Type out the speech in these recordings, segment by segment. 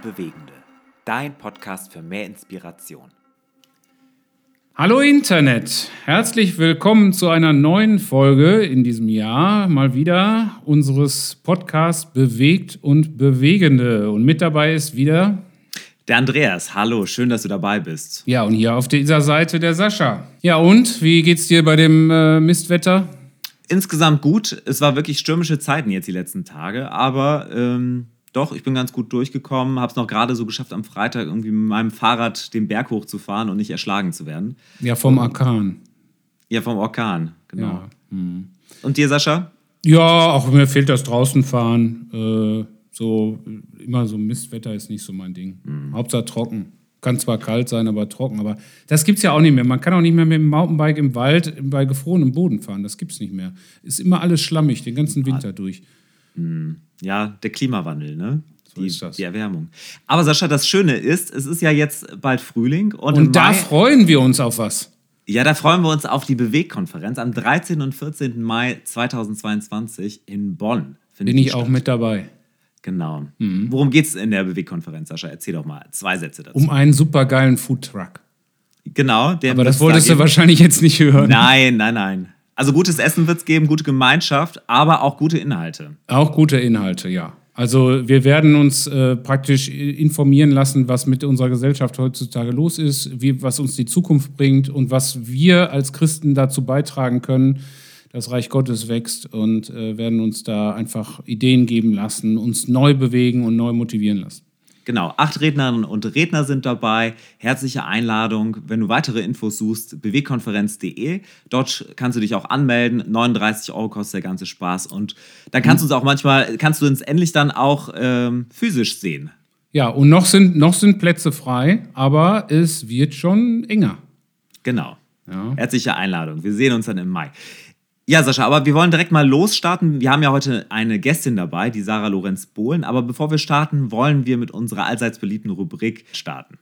und Bewegende. Dein Podcast für mehr Inspiration. Hallo Internet, herzlich willkommen zu einer neuen Folge in diesem Jahr mal wieder unseres Podcasts Bewegt und Bewegende. Und mit dabei ist wieder der Andreas. Hallo, schön, dass du dabei bist. Ja, und hier auf dieser Seite der Sascha. Ja, und wie geht's dir bei dem äh, Mistwetter? Insgesamt gut. Es war wirklich stürmische Zeiten jetzt die letzten Tage, aber ähm, doch, ich bin ganz gut durchgekommen. Habe es noch gerade so geschafft, am Freitag irgendwie mit meinem Fahrrad den Berg hochzufahren und nicht erschlagen zu werden. Ja, vom Orkan. Ja, vom Orkan, genau. Ja. Hm. Und dir, Sascha? Ja, auch mir fehlt das Draußenfahren. Äh, so immer so Mistwetter ist nicht so mein Ding. Mhm. Hauptsache trocken. Kann zwar kalt sein, aber trocken. Aber das gibt es ja auch nicht mehr. Man kann auch nicht mehr mit dem Mountainbike im Wald bei gefrorenem Boden fahren. Das gibt es nicht mehr. Ist immer alles schlammig, den ganzen Winter durch. Mhm. Ja, der Klimawandel, ne? So die, ist das. die Erwärmung. Aber Sascha, das Schöne ist, es ist ja jetzt bald Frühling. Und, und da Mai, freuen wir uns auf was. Ja, da freuen wir uns auf die Bewegkonferenz am 13. und 14. Mai 2022 in Bonn. Bin ich auch mit dabei. Genau. Mhm. Worum geht es in der Bewegkonferenz, Sascha? Erzähl doch mal zwei Sätze dazu. Um einen supergeilen Foodtruck. Genau. Aber das wolltest du wahrscheinlich jetzt nicht hören. Nein, nein, nein. Also gutes Essen wird es geben, gute Gemeinschaft, aber auch gute Inhalte. Auch gute Inhalte, ja. Also wir werden uns äh, praktisch informieren lassen, was mit unserer Gesellschaft heutzutage los ist, wie, was uns die Zukunft bringt und was wir als Christen dazu beitragen können, das Reich Gottes wächst und äh, werden uns da einfach Ideen geben lassen, uns neu bewegen und neu motivieren lassen. Genau, acht Rednerinnen und Redner sind dabei. Herzliche Einladung. Wenn du weitere Infos suchst, bewegkonferenz.de. Dort kannst du dich auch anmelden. 39 Euro kostet der ganze Spaß. Und dann kannst du uns auch manchmal, kannst du uns endlich dann auch ähm, physisch sehen. Ja, und noch sind, noch sind Plätze frei, aber es wird schon enger. Genau. Ja. Herzliche Einladung. Wir sehen uns dann im Mai. Ja, Sascha, aber wir wollen direkt mal losstarten. Wir haben ja heute eine Gästin dabei, die Sarah Lorenz Bohlen. Aber bevor wir starten, wollen wir mit unserer allseits beliebten Rubrik starten.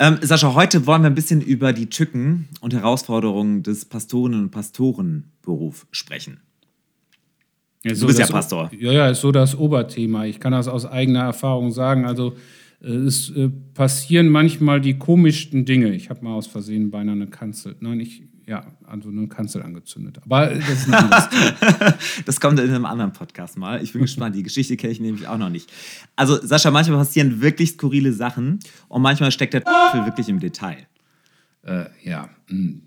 Ähm, Sascha, heute wollen wir ein bisschen über die Tücken und Herausforderungen des Pastorinnen- und Pastorenberufs sprechen. Ja, so du bist ja Pastor. Ja, ja, ist so das Oberthema. Ich kann das aus eigener Erfahrung sagen. Also es äh, passieren manchmal die komischsten Dinge. Ich habe mal aus Versehen beinahe eine Kanzel. Nein, ich, ja, also eine Kanzel angezündet. Aber das ist ein Das kommt in einem anderen Podcast mal. Ich bin gespannt. Die Geschichte kenne ich nämlich auch noch nicht. Also, Sascha, manchmal passieren wirklich skurrile Sachen und manchmal steckt der Teufel wirklich im Detail. Äh, ja, mh, hm,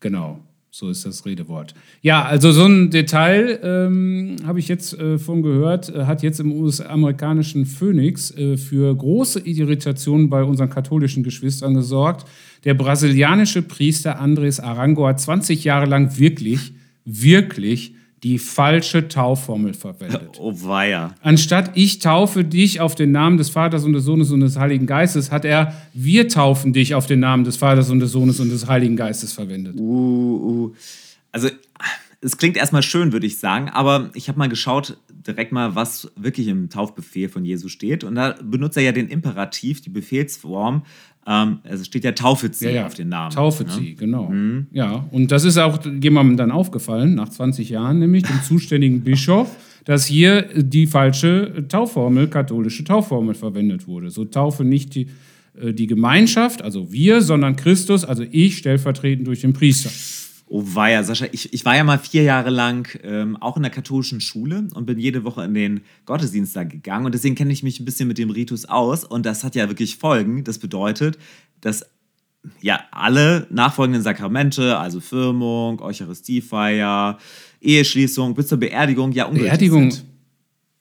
genau. So ist das Redewort. Ja, also so ein Detail ähm, habe ich jetzt äh, von gehört, äh, hat jetzt im US-amerikanischen Phoenix äh, für große Irritationen bei unseren katholischen Geschwistern gesorgt. Der brasilianische Priester Andres Arango hat 20 Jahre lang wirklich, wirklich die falsche Taufformel verwendet. Oh weia. Anstatt ich taufe dich auf den Namen des Vaters und des Sohnes und des Heiligen Geistes, hat er wir taufen dich auf den Namen des Vaters und des Sohnes und des Heiligen Geistes verwendet. Uh, uh. Also es klingt erstmal schön, würde ich sagen, aber ich habe mal geschaut, direkt mal, was wirklich im Taufbefehl von Jesus steht. Und da benutzt er ja den Imperativ, die Befehlsform. Ähm, also steht ja taufet sie ja, ja. auf den Namen. Taufet ne? genau. Mhm. Ja, und das ist auch jemandem dann aufgefallen, nach 20 Jahren, nämlich dem zuständigen Bischof, dass hier die falsche Taufformel, katholische Taufformel verwendet wurde. So taufe nicht die, äh, die Gemeinschaft, also wir, sondern Christus, also ich stellvertretend durch den Priester. Oh weia, Sascha, ich, ich war ja mal vier Jahre lang ähm, auch in der katholischen Schule und bin jede Woche in den Gottesdienst da gegangen und deswegen kenne ich mich ein bisschen mit dem Ritus aus und das hat ja wirklich Folgen. Das bedeutet, dass ja alle nachfolgenden Sakramente, also Firmung, Eucharistiefeier, Eheschließung bis zur Beerdigung ja ungültig Beerdigung sind.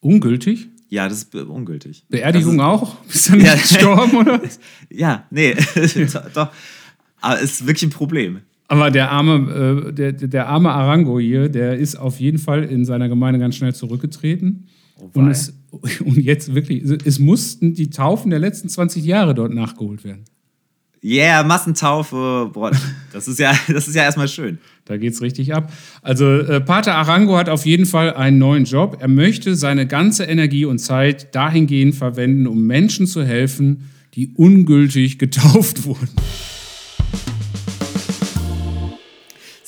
ungültig? Ja, das ist ungültig. Beerdigung also, auch? Bist du nicht ja, gestorben oder? ja, nee, doch. Aber es ist wirklich ein Problem. Aber der arme, äh, der, der arme Arango hier, der ist auf jeden Fall in seiner Gemeinde ganz schnell zurückgetreten. Oh und, es, und jetzt wirklich, es mussten die Taufen der letzten 20 Jahre dort nachgeholt werden. Yeah, Massentaufe. Boah, das ist ja, das ist ja erstmal schön. Da geht's richtig ab. Also äh, Pater Arango hat auf jeden Fall einen neuen Job. Er möchte seine ganze Energie und Zeit dahingehend verwenden, um Menschen zu helfen, die ungültig getauft wurden.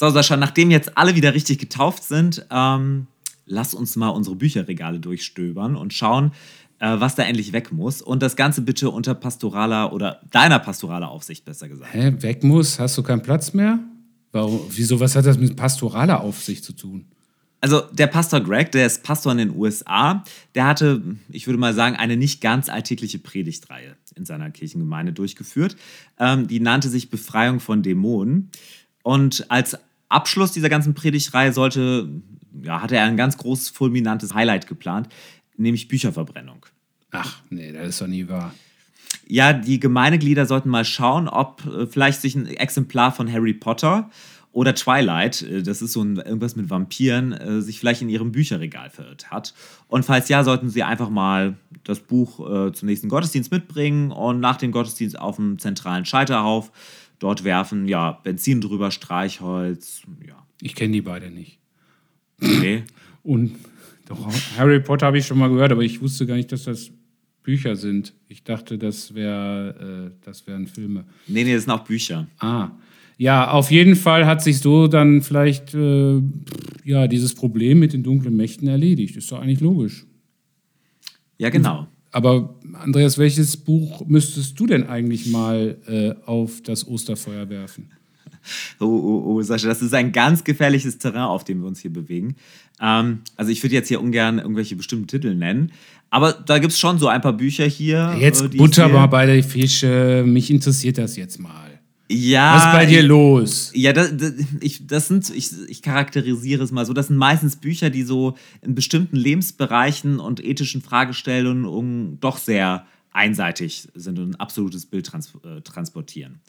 So, Sascha, nachdem jetzt alle wieder richtig getauft sind, ähm, lass uns mal unsere Bücherregale durchstöbern und schauen, äh, was da endlich weg muss. Und das Ganze bitte unter pastoraler oder deiner pastoraler Aufsicht, besser gesagt. Hä, weg muss? Hast du keinen Platz mehr? Warum, wieso, was hat das mit pastoraler Aufsicht zu tun? Also der Pastor Greg, der ist Pastor in den USA, der hatte, ich würde mal sagen, eine nicht ganz alltägliche Predigtreihe in seiner Kirchengemeinde durchgeführt. Ähm, die nannte sich Befreiung von Dämonen. Und als Abschluss dieser ganzen Predigtreihe sollte, ja, hatte er ein ganz großes, fulminantes Highlight geplant, nämlich Bücherverbrennung. Ach, nee, das ist doch nie wahr. Ja, die Gemeindeglieder sollten mal schauen, ob äh, vielleicht sich ein Exemplar von Harry Potter oder Twilight, äh, das ist so ein, irgendwas mit Vampiren, äh, sich vielleicht in ihrem Bücherregal verirrt hat. Und falls ja, sollten sie einfach mal das Buch äh, zum nächsten Gottesdienst mitbringen und nach dem Gottesdienst auf dem zentralen Scheiterhauf dort werfen, ja, Benzin drüber, Streichholz, ja. Ich kenne die beide nicht. Okay. Und doch, Harry Potter habe ich schon mal gehört, aber ich wusste gar nicht, dass das Bücher sind. Ich dachte, das, wär, äh, das wären Filme. Nee, nee, das sind auch Bücher. Ah. Ja, auf jeden Fall hat sich so dann vielleicht äh, ja, dieses Problem mit den dunklen Mächten erledigt. Ist doch eigentlich logisch. Ja, genau. Aber Andreas, welches Buch müsstest du denn eigentlich mal äh, auf das Osterfeuer werfen? Oh, oh, oh, Sascha, das ist ein ganz gefährliches Terrain, auf dem wir uns hier bewegen. Ähm, also ich würde jetzt hier ungern irgendwelche bestimmten Titel nennen, aber da gibt es schon so ein paar Bücher hier. Jetzt äh, Butter mal bei der Fische. Mich interessiert das jetzt mal. Ja. Was ist bei dir los? Ja, das, das, ich, das sind, ich, ich charakterisiere es mal so, das sind meistens Bücher, die so in bestimmten Lebensbereichen und ethischen Fragestellungen doch sehr einseitig sind und ein absolutes Bild trans äh, transportieren.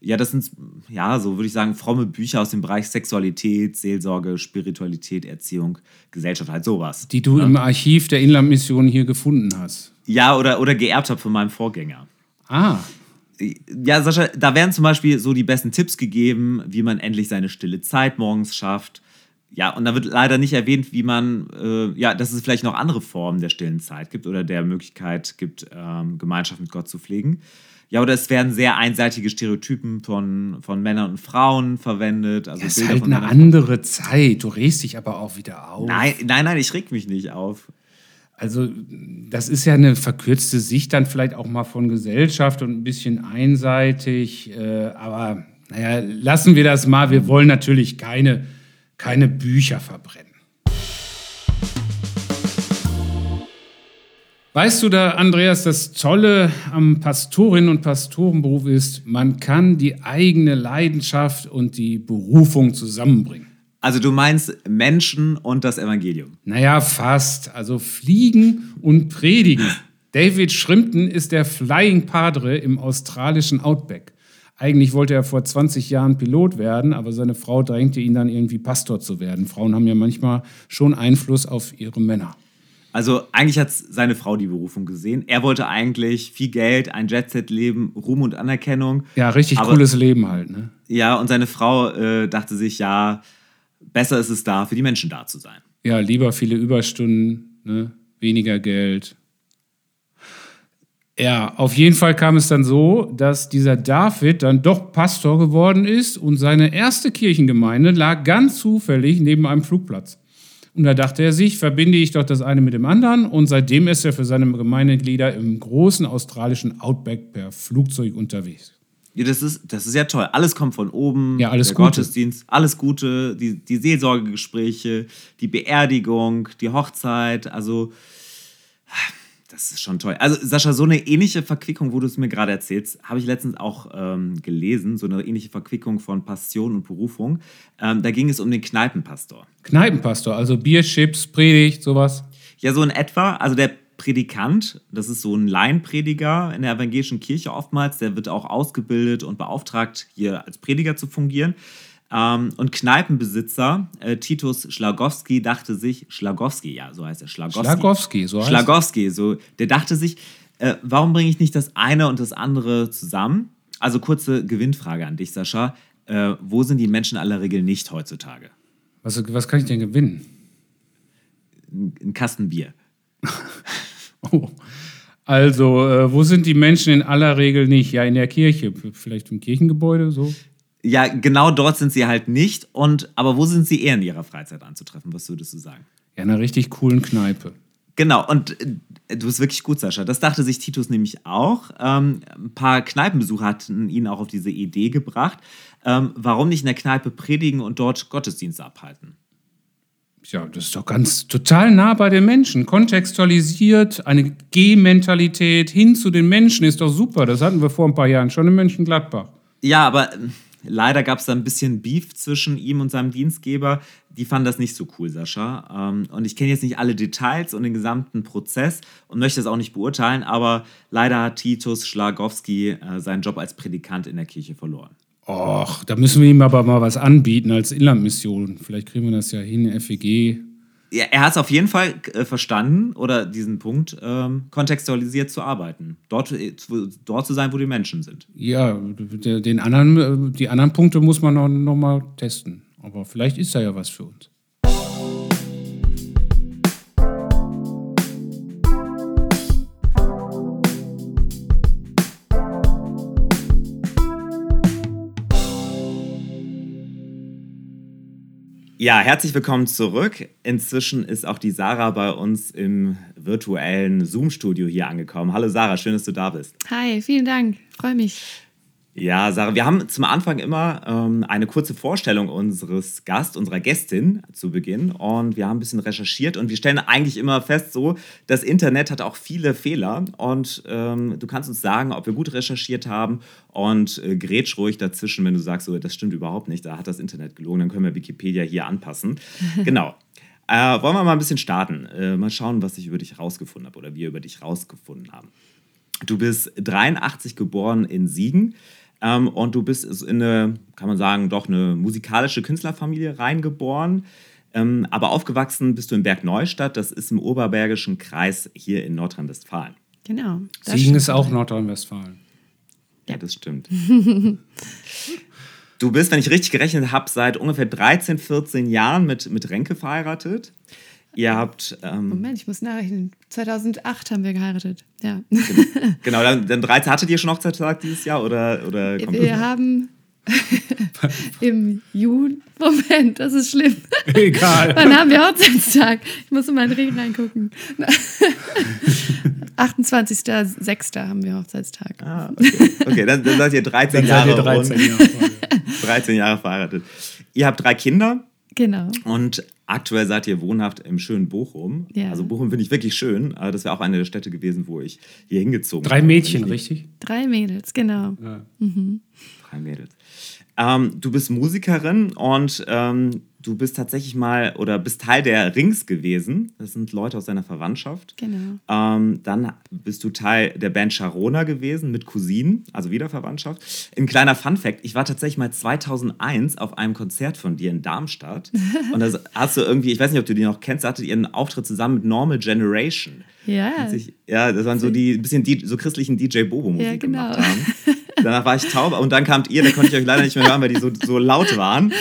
Ja, das sind, ja, so würde ich sagen, fromme Bücher aus dem Bereich Sexualität, Seelsorge, Spiritualität, Erziehung, Gesellschaft, halt sowas. Die du im Archiv der Inlandmission hier gefunden hast. Ja, oder, oder geerbt habe von meinem Vorgänger. Ah, Ja, Sascha, da werden zum Beispiel so die besten Tipps gegeben, wie man endlich seine stille Zeit morgens schafft. Ja, und da wird leider nicht erwähnt, wie man, äh, ja, dass es vielleicht noch andere Formen der stillen Zeit gibt oder der Möglichkeit gibt, ähm, Gemeinschaft mit Gott zu pflegen. Ja, oder es werden sehr einseitige Stereotypen von, von Männern und Frauen verwendet. Also das ist Bilder halt von eine andere Zeit. Du regst dich aber auch wieder auf. Nein, nein, nein, ich reg mich nicht auf. Also, das ist ja eine verkürzte Sicht dann vielleicht auch mal von Gesellschaft und ein bisschen einseitig. Äh, aber naja, lassen wir das mal. Wir wollen natürlich keine, keine Bücher verbrennen. Weißt du da, Andreas, das Tolle am Pastorinnen- und Pastorenberuf ist, man kann die eigene Leidenschaft und die Berufung zusammenbringen. Also du meinst Menschen und das Evangelium. Naja, fast. Also fliegen und predigen. David Shrimpton ist der Flying Padre im australischen Outback. Eigentlich wollte er vor 20 Jahren Pilot werden, aber seine Frau drängte ihn dann irgendwie Pastor zu werden. Frauen haben ja manchmal schon Einfluss auf ihre Männer. Also eigentlich hat seine Frau die Berufung gesehen. Er wollte eigentlich viel Geld, ein Jet-Set-Leben, Ruhm und Anerkennung. Ja, richtig Aber- cooles Leben halt. Ne? Ja, und seine Frau äh, dachte sich, ja, besser ist es da, für die Menschen da zu sein. Ja, lieber viele Überstunden, ne? weniger Geld. Ja, auf jeden Fall kam es dann so, dass dieser David dann doch Pastor geworden ist und seine erste Kirchengemeinde lag ganz zufällig neben einem Flugplatz. Und da dachte er sich, verbinde ich doch das eine mit dem anderen und seitdem ist er für seine Gemeindeglieder im großen australischen Outback per Flugzeug unterwegs. Ja, das ist, das ist ja toll. Alles kommt von oben. Ja, alles der Gute. Gottesdienst, alles Gute, die, die Seelsorgegespräche, die Beerdigung, die Hochzeit. Also, das ist schon toll. Also, Sascha, so eine ähnliche Verquickung, wo du es mir gerade erzählst, habe ich letztens auch ähm, gelesen. So eine ähnliche Verquickung von Passion und Berufung. Ähm, da ging es um den Kneipenpastor. Kneipenpastor, also Bier, Chips, Predigt, sowas. Ja, so in etwa. Also der Predikant, das ist so ein Laienprediger in der evangelischen Kirche oftmals, der wird auch ausgebildet und beauftragt, hier als Prediger zu fungieren. Ähm, und Kneipenbesitzer äh, Titus Schlagowski dachte sich, Schlagowski, ja, so heißt er, Schlagowski. Schlagowski, so heißt Schlagowski, so, der dachte sich, äh, warum bringe ich nicht das eine und das andere zusammen? also kurze Gewinnfrage an dich, Sascha. Äh, wo sind die Menschen in aller Regel nicht heutzutage? Was, was kann ich denn gewinnen? Ein, ein Kasten Bier. Oh. Also, äh, wo sind die Menschen in aller Regel nicht? Ja, in der Kirche, vielleicht im Kirchengebäude, so. Ja, genau dort sind sie halt nicht. Und, aber wo sind sie eher in ihrer Freizeit anzutreffen? Was würdest du sagen? Ja, in einer richtig coolen Kneipe. Genau, und äh, du bist wirklich gut, Sascha. Das dachte sich Titus nämlich auch. Ähm, ein paar Kneipenbesucher hatten ihn auch auf diese Idee gebracht. Ähm, warum nicht in der Kneipe predigen und dort Gottesdienste abhalten? Ja, das ist doch ganz total nah bei den Menschen. Kontextualisiert, eine G-Mentalität hin zu den Menschen ist doch super. Das hatten wir vor ein paar Jahren schon in Mönchengladbach. Ja, aber äh, leider gab es da ein bisschen Beef zwischen ihm und seinem Dienstgeber. Die fanden das nicht so cool, Sascha. Ähm, und ich kenne jetzt nicht alle Details und den gesamten Prozess und möchte das auch nicht beurteilen, aber leider hat Titus Schlagowski äh, seinen Job als Predikant in der Kirche verloren. Och, da müssen wir ihm aber mal was anbieten als Inlandmission. Vielleicht kriegen wir das ja hin, FEG. Ja, er hat es auf jeden Fall äh, verstanden oder diesen Punkt, ähm, kontextualisiert zu arbeiten. Dort, äh, zu, dort zu sein, wo die Menschen sind. Ja, de- den anderen, äh, die anderen Punkte muss man noch, noch mal testen. Aber vielleicht ist da ja was für uns. Ja, herzlich willkommen zurück. Inzwischen ist auch die Sarah bei uns im virtuellen Zoom-Studio hier angekommen. Hallo Sarah, schön, dass du da bist. Hi, vielen Dank. Freue mich. Ja, Sarah, wir haben zum Anfang immer ähm, eine kurze Vorstellung unseres Gast, unserer Gästin zu Beginn. Und wir haben ein bisschen recherchiert und wir stellen eigentlich immer fest, so, das Internet hat auch viele Fehler. Und ähm, du kannst uns sagen, ob wir gut recherchiert haben und äh, grätsch ruhig dazwischen, wenn du sagst, so, das stimmt überhaupt nicht, da hat das Internet gelogen, dann können wir Wikipedia hier anpassen. genau. Äh, wollen wir mal ein bisschen starten? Äh, mal schauen, was ich über dich rausgefunden habe oder wir über dich rausgefunden haben. Du bist 83 geboren in Siegen ähm, und du bist in eine, kann man sagen, doch eine musikalische Künstlerfamilie reingeboren. Ähm, aber aufgewachsen bist du in Bergneustadt, das ist im Oberbergischen Kreis hier in Nordrhein-Westfalen. Genau. Siegen ist auch Nordrhein-Westfalen. Ja, das stimmt. du bist, wenn ich richtig gerechnet habe, seit ungefähr 13, 14 Jahren mit, mit Renke verheiratet. Ihr habt, ähm, Moment, ich muss nachrechnen. 2008 haben wir geheiratet. Ja. genau, dann, dann 13, hattet ihr schon Hochzeitstag dieses Jahr oder, oder kommt Wir haben im Juni. Moment, das ist schlimm. Egal. Wann haben wir Hochzeitstag? Ich muss in meinen Ring reingucken. 28.06. haben wir Hochzeitstag. Ah, okay. okay, dann, dann seid ihr 13 Dann Jahre seid ihr 13 rund. Jahre. vorher. 13 Jahre verheiratet. Ihr habt drei Kinder Genau. und aktuell seid ihr wohnhaft im schönen Bochum. Ja. Also Bochum finde ich wirklich schön. Das wäre auch eine der Städte gewesen, wo ich hier hingezogen Drei bin. Mädchen, Ich- richtig? Drei Mädels, genau. Ja. Drei Mädels. Ähm, du bist Musikerin und ähm, du bist tatsächlich mal oder bist Teil der Rings gewesen. Das sind Leute aus deiner Verwandtschaft. Genau. Ähm, dann bist du Teil der Band Sharona gewesen mit Cousinen, also wieder Verwandtschaft. Ein kleiner Funfact: Ich war tatsächlich mal 2001 auf einem Konzert von dir in Darmstadt. Und da hast du irgendwie, ich weiß nicht, ob du die noch kennst, hattet ihr einen Auftritt zusammen mit Normal Generation. Ja. Als ich- Ja, das waren so die ein bisschen die, so christlichen DJ Bobo-Musik Ja, genau. gemacht haben. Danach war ich taub und dann kamt ihr, da konnte ich euch leider nicht mehr hören, weil die so, so laut waren.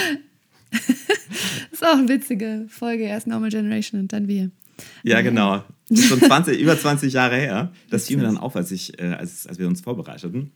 Das ist auch eine witzige Folge. Erst Normal Generation und dann wir. Ja, genau. Das ist schon 20, über 20 Jahre her. Das fiel mir dann auf, als, ich, äh, als, als wir uns vorbereiteten.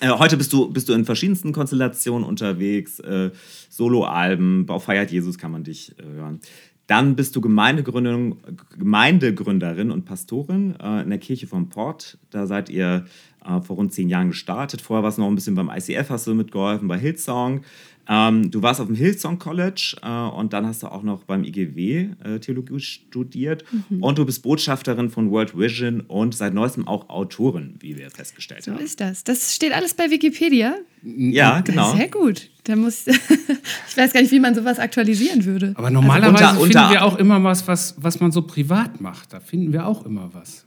Äh, heute bist du, bist du in verschiedensten Konstellationen unterwegs. Äh, Soloalben, Bau feiert Jesus kann man dich hören. Dann bist du Gemeindegründerin und Pastorin äh, in der Kirche vom Port. Da seid ihr äh, vor rund zehn Jahren gestartet. Vorher warst du noch ein bisschen beim ICF, hast du mitgeholfen, bei Hillsong. Ähm, du warst auf dem Hillsong College äh, und dann hast du auch noch beim IGW äh, Theologie studiert. Und du bist Botschafterin von World Vision und seit neuestem auch Autorin, wie wir festgestellt So haben. ist das. Das steht alles bei Wikipedia. Ja, genau. Sehr gut. Da muss ich weiß gar nicht, wie man sowas aktualisieren würde. Aber normalerweise unter- finden unter- wir auch immer was, was, was man so privat macht. Da finden wir auch immer was.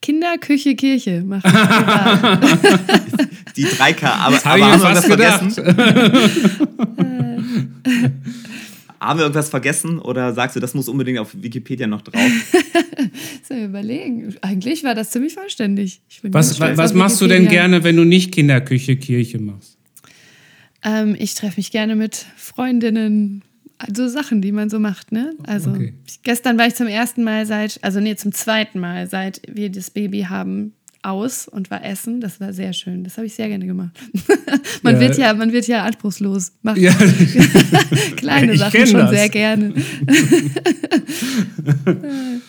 Kinder, Küche, Kirche machen. Die 3K, aber, aber haben wir das vergessen? haben wir irgendwas vergessen oder sagst du, das muss unbedingt auf Wikipedia noch drauf? Soll ich überlegen. Eigentlich war das ziemlich vollständig. Ich bin Was, was auf machst du denn gerne, wenn du nicht Kinderküche, Kirche machst? Ähm, ich treffe mich gerne mit Freundinnen. Also Sachen, die man so macht, ne? Also Okay. gestern war ich zum ersten Mal seit, also nee, zum zweiten Mal, seit wir das Baby haben, aus und war essen. Das war sehr schön. Das habe ich sehr gerne gemacht. man Ja. wird ja, man wird ja anspruchslos. Macht Ja, kleine Ich Sachen schon das. sehr gerne.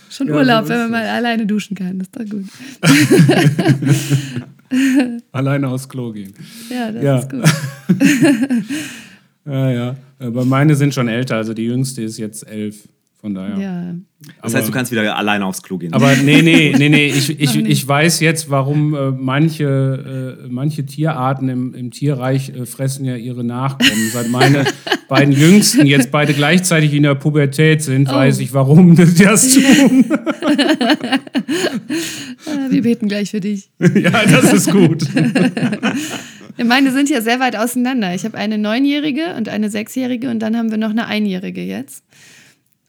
schon Ja, Urlaub, so wenn man mal alleine duschen kann. Das ist doch gut. alleine aufs Klo gehen. Ja, das ist gut. Ja, ja. Aber meine sind schon älter, also die jüngste ist jetzt elf. Von daher. Ja. Das heißt, du kannst wieder alleine aufs Klo gehen. Aber nee, nee, nee, nee. Ich, ich, ich weiß jetzt, warum äh, manche, äh, manche Tierarten im, im Tierreich äh, fressen ja ihre Nachkommen. Seit meine beiden Jüngsten jetzt beide gleichzeitig in der Pubertät sind, Oh. weiß ich, warum die das tun. Ah, Wir beten gleich für dich. ja, das ist gut. Ja, Meine sind ja sehr weit auseinander. Ich habe eine Neunjährige und eine Sechsjährige und dann haben wir noch eine Einjährige jetzt.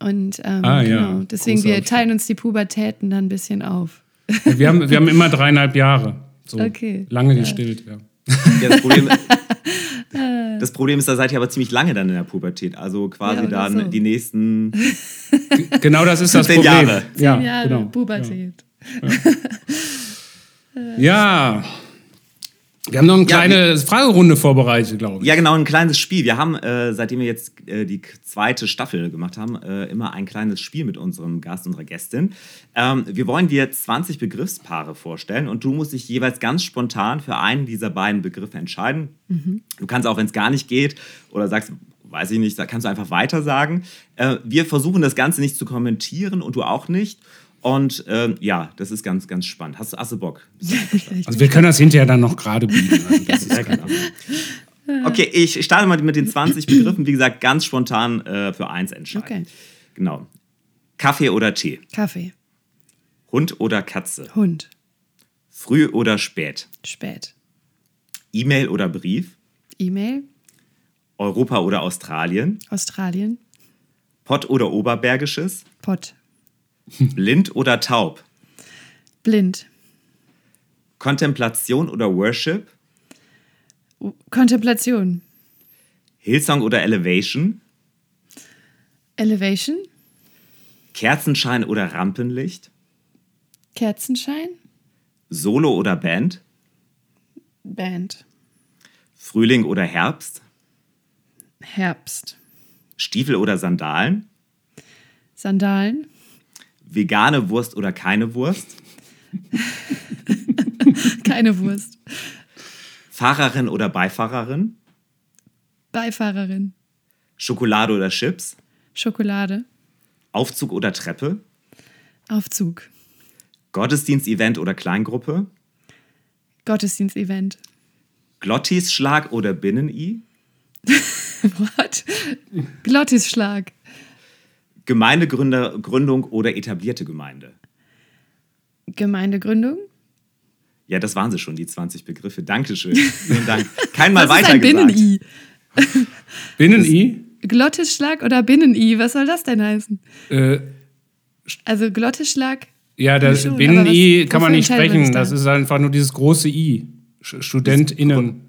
Und ähm, Ah, ja. genau, deswegen Großer wir teilen uns die Pubertäten dann ein bisschen auf. Wir haben, wir haben immer dreieinhalb Jahre. So Okay. Lange gestillt, ja. Ja, das, Problem, das Problem ist, da seid ihr aber ziemlich lange dann in der Pubertät. Also quasi Ja, dann so. die nächsten. Genau das ist das Zehn Problem. Jahre. Ja, Zehn Jahre genau. Pubertät. Ja. Wir haben noch eine Ja, kleine Fragerunde vorbereitet, glaube ich. Ja, genau, ein kleines Spiel. Wir haben, äh, seitdem wir jetzt äh, die zweite Staffel gemacht haben, äh, immer ein kleines Spiel mit unserem Gast, unserer Gästin. Ähm, wir wollen dir 20 Begriffspaare vorstellen und du musst dich jeweils ganz spontan für einen dieser beiden Begriffe entscheiden. Du kannst auch, wenn es gar nicht geht oder sagst, weiß ich nicht, da kannst du einfach weiter sagen. Äh, wir versuchen das Ganze nicht zu kommentieren und du auch nicht. Und ähm, ja, das ist ganz, ganz spannend. Hast, du- hast du Bock? Also wir können das hinterher dann noch gerade biegen. Also das ist Ja, genau. Okay, ich starte mal mit den 20 Begriffen. Wie gesagt, ganz spontan äh, für eins entscheiden. Okay. Genau. Kaffee oder Tee? Kaffee. Hund oder Katze? Hund. Früh oder spät? Spät. E-Mail oder Brief? E-Mail. Europa oder Australien? Australien. Pott oder Oberbergisches? Pott. Blind oder taub? Blind. Kontemplation oder Worship? Kontemplation. Hillsong oder Elevation? Elevation. Kerzenschein oder Rampenlicht? Kerzenschein. Solo oder Band? Band. Frühling oder Herbst? Herbst. Stiefel oder Sandalen? Sandalen. Vegane Wurst oder keine Wurst? Keine Wurst. Fahrerin oder Beifahrerin? Beifahrerin. Schokolade oder Chips? Schokolade. Aufzug oder Treppe? Aufzug. Gottesdienst-Event oder Kleingruppe? Gottesdienstevent. Glottisschlag oder Binnen-I? What? Glottisschlag. Gemeindegründung oder etablierte Gemeinde? Gemeindegründung. Ja, das waren sie schon, die 20 Begriffe. Dankeschön. Vielen Dank. Kein Mal Was ist weiter. Binnen-I? Binnen-I? Glottisschlag oder Binnen-I? Was soll das denn heißen? Äh, Also Glottisschlag. ja, das Binnen-I kann man nicht sprechen. Das ist einfach nur dieses große I. StudentInnen.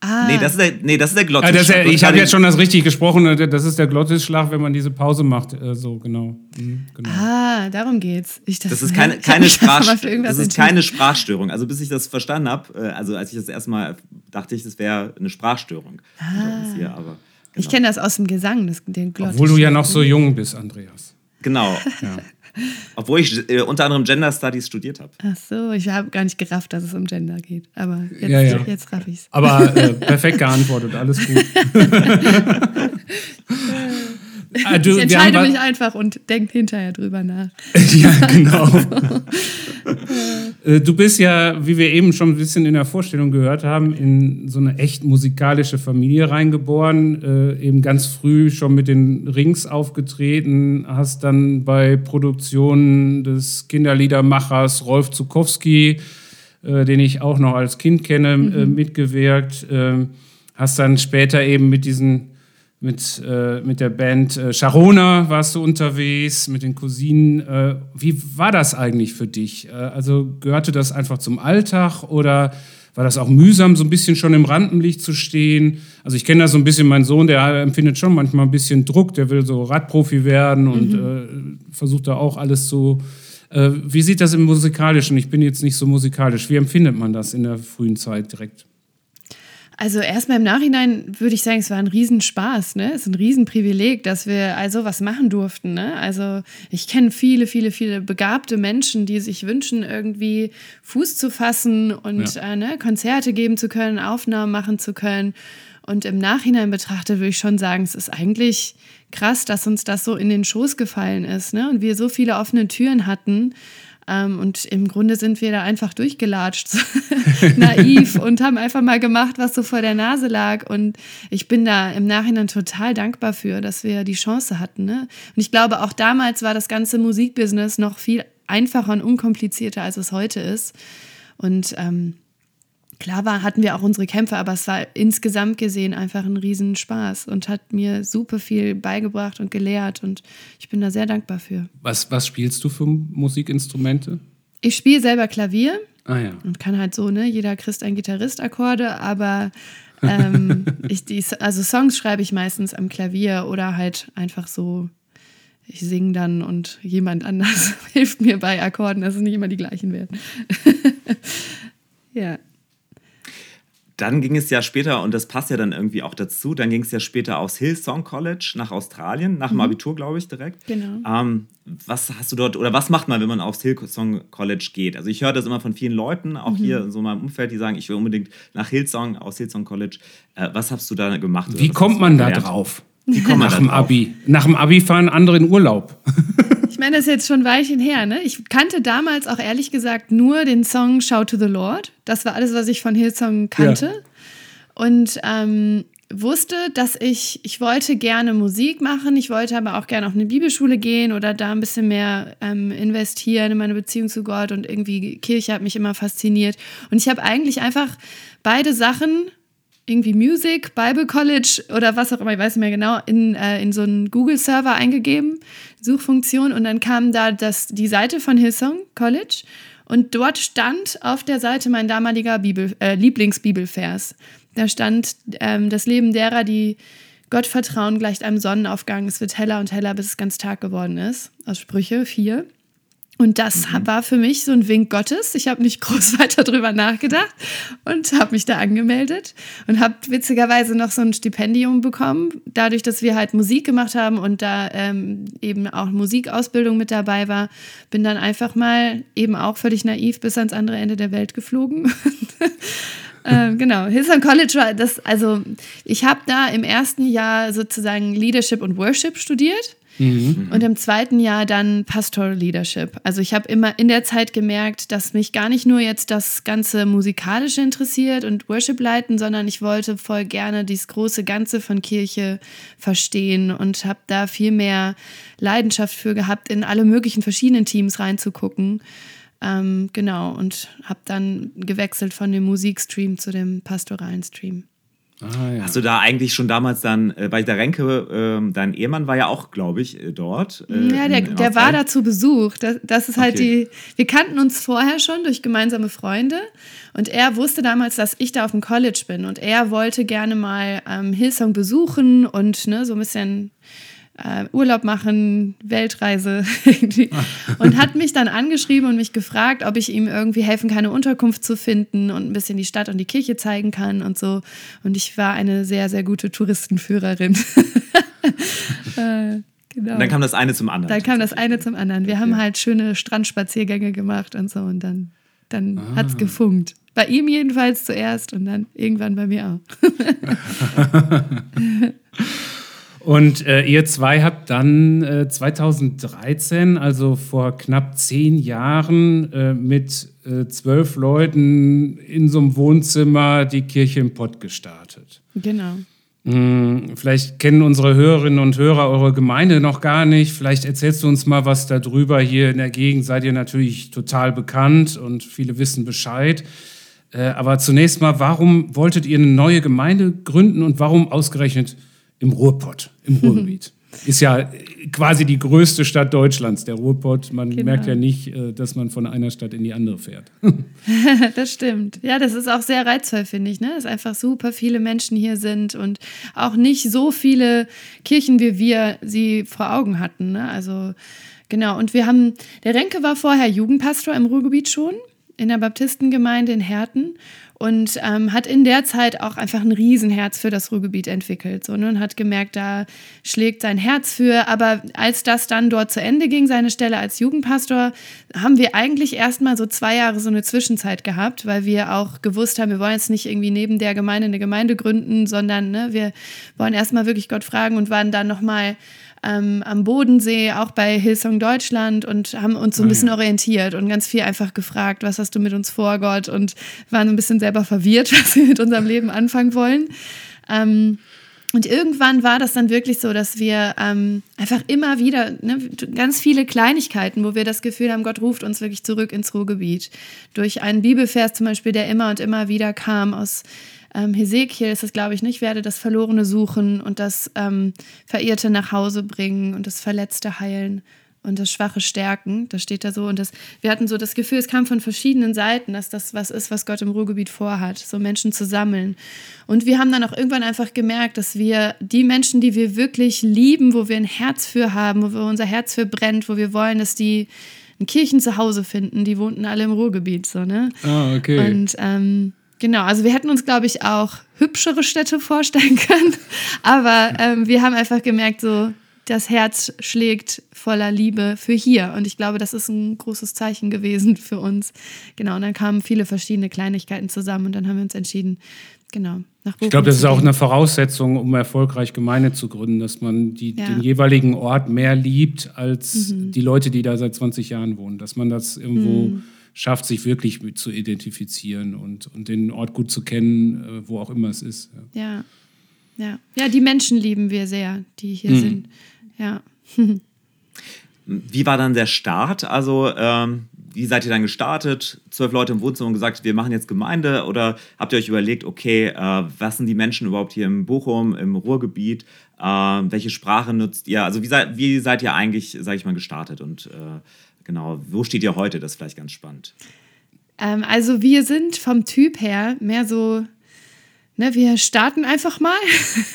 Ah, Nee, das ist der, nee, das ist der Ah, Glottisschlag. das ist ja, ich habe jetzt schon das richtig gesprochen. äh, Das ist der Glottisschlag, wenn man diese Pause macht. Äh, so, genau. Mhm, genau. ah, darum geht's. Ich dachte, Das ist keine, keine, Sprach, das ist keine Sprachstörung. Also bis ich das verstanden habe, äh, also als ich das erstmal dachte ich, das wäre eine Sprachstörung. Ah. Hier, aber, genau. Ich kenne das aus dem Gesang, das, den Glottisschlag. Obwohl du ja noch so jung bist, Andreas. Genau. Obwohl ich äh, unter anderem Gender Studies studiert habe. Ach so, ich habe gar nicht gerafft, dass es um Gender geht. Aber jetzt, Ja, ja. jetzt raff ich's. Aber äh, perfekt geantwortet, alles gut. Ah, du, Ich entscheide mich einfach und denke hinterher drüber nach. Ja, genau. Äh, du bist ja, wie wir eben schon ein bisschen in der Vorstellung gehört haben, in so eine echt musikalische Familie reingeboren. Äh, eben ganz früh schon mit den Rings aufgetreten, hast dann bei Produktionen des Kinderliedermachers Rolf Zukowski, äh, den ich auch noch als Kind kenne, äh, mitgewirkt. Ähm, hast dann später eben mit diesen mit, äh, mit der Band äh, Sharona warst du unterwegs, mit den Cousinen. Äh, wie war das eigentlich für dich? Äh, also gehörte das einfach zum Alltag oder war das auch mühsam, so ein bisschen schon im Rampenlicht zu stehen? Also ich kenne das so ein bisschen, mein Sohn, der empfindet schon manchmal ein bisschen Druck, der will so Radprofi werden und mhm. Äh, versucht da auch alles so. Äh, wie sieht das im Musikalischen? Ich bin jetzt nicht so musikalisch. Wie empfindet man das in der frühen Zeit direkt? Also erstmal im Nachhinein würde ich sagen, es war ein Riesenspaß, ne? Es ist ein Riesenprivileg, dass wir also was machen durften, ne? Also ich kenne viele, viele, viele begabte Menschen, die sich wünschen, irgendwie Fuß zu fassen und ja. äh, ne? Konzerte geben zu können, Aufnahmen machen zu können. Und im Nachhinein betrachtet würde ich schon sagen, es ist eigentlich krass, dass uns das so in den Schoß gefallen ist, ne? Und wir so viele offene Türen hatten ähm, und im Grunde sind wir da einfach durchgelatscht, naiv und haben einfach mal gemacht, was so vor der Nase lag. Und ich bin da im Nachhinein total dankbar für, dass wir die Chance hatten. Ne? Und ich glaube, auch damals war das ganze Musikbusiness noch viel einfacher und unkomplizierter, als es heute ist. Und ähm, klar war, hatten wir auch unsere Kämpfe, aber es war insgesamt gesehen einfach ein Riesenspaß und hat mir super viel beigebracht und gelehrt und ich bin da sehr dankbar für. Was, was spielst du für Musikinstrumente? Ich spiele selber Klavier ah, ja. und kann halt so, ne, jeder Christ ein Gitarrist-Akkorde, aber ähm, ich, die, also Songs schreibe ich meistens am Klavier oder halt einfach so ich singe dann und jemand anders hilft mir bei Akkorden, dass es nicht immer die gleichen werden. ja dann ging es ja später, und das passt ja dann irgendwie auch dazu, dann ging es ja später aufs Hillsong College nach Australien, nach dem mhm. Abitur, glaube ich, direkt. Genau. Ähm, was hast du dort, oder was macht man, wenn man aufs Hillsong College geht? Also ich höre das immer von vielen Leuten, auch mhm. hier in so meinem Umfeld, die sagen, ich will unbedingt nach Hillsong, aus Hillsong College. Äh, was hast du da gemacht? Wie kommt man da drauf? Wie kommt man nach dem Abi? Nach dem Abi fahren andere in Urlaub. Ich meine, das ist jetzt schon ein Weilchen her, ne? Ich kannte damals auch ehrlich gesagt nur den Song Shout to the Lord. Das war alles, was ich von Hillsong kannte. Ja. Und ähm, wusste, dass ich, ich wollte gerne Musik machen, ich wollte aber auch gerne auf eine Bibelschule gehen oder da ein bisschen mehr ähm, investieren in meine Beziehung zu Gott und irgendwie Kirche hat mich immer fasziniert. Und ich habe eigentlich einfach beide Sachen irgendwie Music, Bible College oder was auch immer, ich weiß nicht mehr genau, in, äh, in so einen Google-Server eingegeben, Suchfunktion, und dann kam da das, die Seite von Hillsong College und dort stand auf der Seite mein damaliger Bibel, äh, Lieblingsbibelvers. Da stand, ähm, das Leben derer, die Gott vertrauen, gleicht einem Sonnenaufgang. Es wird heller und heller, bis es ganz Tag geworden ist. Aus Sprüche 4. Und das mhm. war für mich so ein Wink Gottes. Ich habe nicht groß weiter drüber nachgedacht und habe mich da angemeldet und habe witzigerweise noch so ein Stipendium bekommen, dadurch, dass wir halt Musik gemacht haben und da ähm, eben auch Musikausbildung mit dabei war. Bin dann einfach mal eben auch völlig naiv bis ans andere Ende der Welt geflogen. ähm, genau, Hillsong College war das, also ich habe da im ersten Jahr sozusagen Leadership und Worship studiert Mhm. Und im zweiten Jahr dann Pastoral Leadership. Also ich habe immer in der Zeit gemerkt, dass mich gar nicht nur jetzt das ganze Musikalische interessiert und Worship leiten, sondern ich wollte voll gerne dieses große Ganze von Kirche verstehen und habe da viel mehr Leidenschaft für gehabt, in alle möglichen verschiedenen Teams reinzugucken. Ähm, genau, und habe dann gewechselt von dem Musikstream zu dem pastoralen Stream. Ah, ja. Hast du da eigentlich schon damals dann, äh, bei der Renke, äh, dein Ehemann war ja auch, glaube ich, äh, dort. Äh, ja, der, der war da zu Besuch. Das, das ist halt okay. die. Wir kannten uns vorher schon durch gemeinsame Freunde und er wusste damals, dass ich da auf dem College bin und er wollte gerne mal ähm, Hillsong besuchen und ne, so ein bisschen äh, Urlaub machen, Weltreise und hat mich dann angeschrieben und mich gefragt, ob ich ihm irgendwie helfen kann, eine Unterkunft zu finden und ein bisschen die Stadt und die Kirche zeigen kann und so. Und ich war eine sehr, sehr gute Touristenführerin. äh, Genau. Und dann kam das eine zum anderen. Dann kam das eine zum anderen. Wir haben halt schöne Strandspaziergänge gemacht und so und dann, dann ah. hat es gefunkt. Bei ihm jedenfalls zuerst und dann irgendwann bei mir auch. Und äh, ihr zwei habt dann äh, 2013, also vor knapp zehn Jahren, äh, mit äh, zwölf Leuten in so einem Wohnzimmer die Kirche im Pott gestartet. Genau. Hm, vielleicht kennen unsere Hörerinnen und Hörer eure Gemeinde noch gar nicht. Vielleicht erzählst du uns mal was darüber. Hier in der Gegend seid ihr natürlich total bekannt und viele wissen Bescheid. Äh, aber zunächst mal, warum wolltet ihr eine neue Gemeinde gründen und warum ausgerechnet im Ruhrpott, im Ruhrgebiet. Ist ja quasi die größte Stadt Deutschlands, der Ruhrpott. Man Genau. merkt ja nicht, äh, dass man von einer Stadt in die andere fährt. das stimmt. Ja, das ist auch sehr reizvoll, finde ich, ne? Dass einfach super viele Menschen hier sind und auch nicht so viele Kirchen, wie wir sie vor Augen hatten. Ne? Also, genau. Und wir haben, der Renke war vorher Jugendpastor im Ruhrgebiet schon, in der Baptistengemeinde in Herten und ähm, hat in der Zeit auch einfach ein Riesenherz für das Ruhrgebiet entwickelt so, ne? und hat gemerkt, da schlägt sein Herz für. Aber als das dann dort zu Ende ging, seine Stelle als Jugendpastor, haben wir eigentlich erstmal so zwei Jahre so eine Zwischenzeit gehabt, weil wir auch gewusst haben, wir wollen jetzt nicht irgendwie neben der Gemeinde eine Gemeinde gründen, sondern ne, wir wollen erstmal wirklich Gott fragen und waren dann nochmal ähm, am Bodensee, auch bei Hillsong Deutschland und haben uns so ein Ah, bisschen orientiert und ganz viel einfach gefragt, was hast du mit uns vor, Gott? Und waren ein bisschen selber verwirrt, was wir mit unserem Leben anfangen wollen. Ähm, und irgendwann war das dann wirklich so, dass wir ähm, einfach immer wieder ne, ganz viele Kleinigkeiten, wo wir das Gefühl haben, Gott ruft uns wirklich zurück ins Ruhrgebiet. Durch einen Bibelvers zum Beispiel, der immer und immer wieder kam aus ähm, Hesekiel, ist es glaube ich nicht, ich werde das Verlorene suchen und das ähm, Verirrte nach Hause bringen und das Verletzte heilen und das Schwache stärken. Das steht da so. Und das, wir hatten so das Gefühl, es kam von verschiedenen Seiten, dass das was ist, was Gott im Ruhrgebiet vorhat, so Menschen zu sammeln. Und wir haben dann auch irgendwann einfach gemerkt, dass wir die Menschen, die wir wirklich lieben, wo wir ein Herz für haben, wo wir unser Herz für brennt, wo wir wollen, dass die ein Kirchen zu Hause finden, die wohnten alle im Ruhrgebiet, so, ne? Ah, okay. Und ähm, genau, also wir hätten uns, glaube ich, auch hübschere Städte vorstellen können. Aber ähm, wir haben einfach gemerkt, so das Herz schlägt voller Liebe für hier. Und ich glaube, das ist ein großes Zeichen gewesen für uns. Genau, und dann kamen viele verschiedene Kleinigkeiten zusammen und dann haben wir uns entschieden, genau, nach Bochum Ich glaube, das ist auch eine Voraussetzung, um erfolgreich Gemeinde zu gründen, dass man die, Ja. den jeweiligen Ort mehr liebt als die Leute, die da seit 20 Jahren wohnen. Dass man das irgendwo schafft, sich wirklich mit zu identifizieren und, und den Ort gut zu kennen, äh, wo auch immer es ist. Ja. Ja. Ja. ja, die Menschen lieben wir sehr, die hier Mhm. sind. Ja. Wie war dann der Start? Also, ähm, wie seid ihr dann gestartet? Zwölf Leute im Wohnzimmer und gesagt, wir machen jetzt Gemeinde? Oder habt ihr euch überlegt, okay, äh, was sind die Menschen überhaupt hier im Bochum, im Ruhrgebiet? Äh, welche Sprache nutzt ihr? Also, wie seid, wie seid ihr eigentlich, sage ich mal, gestartet? Und äh, genau, wo steht ihr heute? Das ist vielleicht ganz spannend. Ähm, also wir sind vom Typ her mehr so, ne, wir starten einfach mal.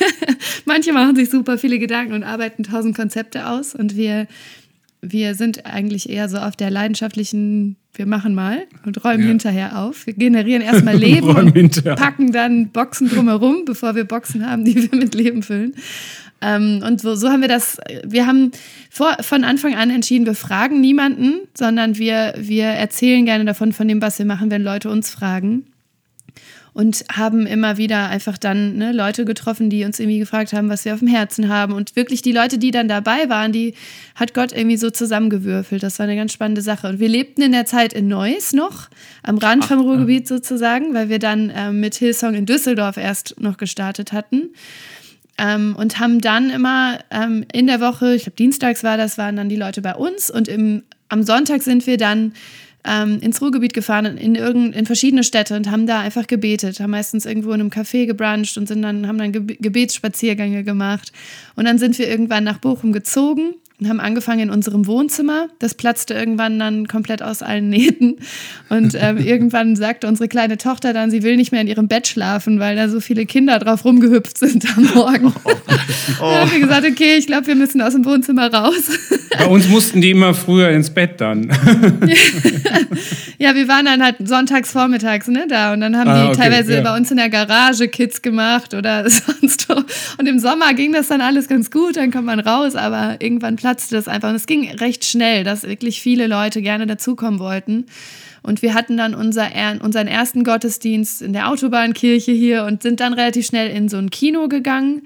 Manche machen sich super viele Gedanken und arbeiten tausend Konzepte aus und wir, wir sind eigentlich eher so auf der leidenschaftlichen, wir machen mal und räumen Ja. hinterher auf. Wir generieren erstmal Leben Räumen und hinterher. packen dann Boxen drumherum, bevor wir Boxen haben, die wir mit Leben füllen. Ähm, und so, so haben wir das, wir haben vor, von Anfang an entschieden, wir fragen niemanden, sondern wir, wir erzählen gerne davon, von dem, was wir machen, wenn Leute uns fragen. Und haben immer wieder einfach dann ne, Leute getroffen, die uns irgendwie gefragt haben, was wir auf dem Herzen haben. Und wirklich die Leute, die dann dabei waren, die hat Gott irgendwie so zusammengewürfelt. Das war eine ganz spannende Sache. Und wir lebten in der Zeit in Neuss noch, am Rand vom Ruhrgebiet sozusagen, weil wir dann ähm, mit Hillsong in Düsseldorf erst noch gestartet hatten. Ähm, und haben dann immer ähm, in der Woche, ich glaube dienstags war das, waren dann die Leute bei uns und im, am Sonntag sind wir dann ähm, ins Ruhrgebiet gefahren, in, irgend, in verschiedene Städte und haben da einfach gebetet, haben meistens irgendwo in einem Café gebruncht und sind dann, haben dann Ge Gebetsspaziergänge gemacht. Und dann sind wir irgendwann nach Bochum gezogen und haben angefangen in unserem Wohnzimmer. Das platzte irgendwann dann komplett aus allen Nähten. Und ähm, irgendwann sagte unsere kleine Tochter dann, sie will nicht mehr in ihrem Bett schlafen, weil da so viele Kinder drauf rumgehüpft sind am Morgen. Dann haben wir gesagt, okay, ich glaube, wir müssen aus dem Wohnzimmer raus. Bei uns mussten die immer früher ins Bett dann. Ja, wir waren dann halt sonntags vormittags ne, da und dann haben Ah, die okay, teilweise ja. bei uns in der Garage Kids gemacht oder sonst wo. Und im Sommer ging das dann alles ganz gut, dann kommt man raus, aber irgendwann platzte das einfach. Und es ging recht schnell, dass wirklich viele Leute gerne dazukommen wollten. Und wir hatten dann unser, er- unseren ersten Gottesdienst in der Autobahnkirche hier und sind dann relativ schnell in so ein Kino gegangen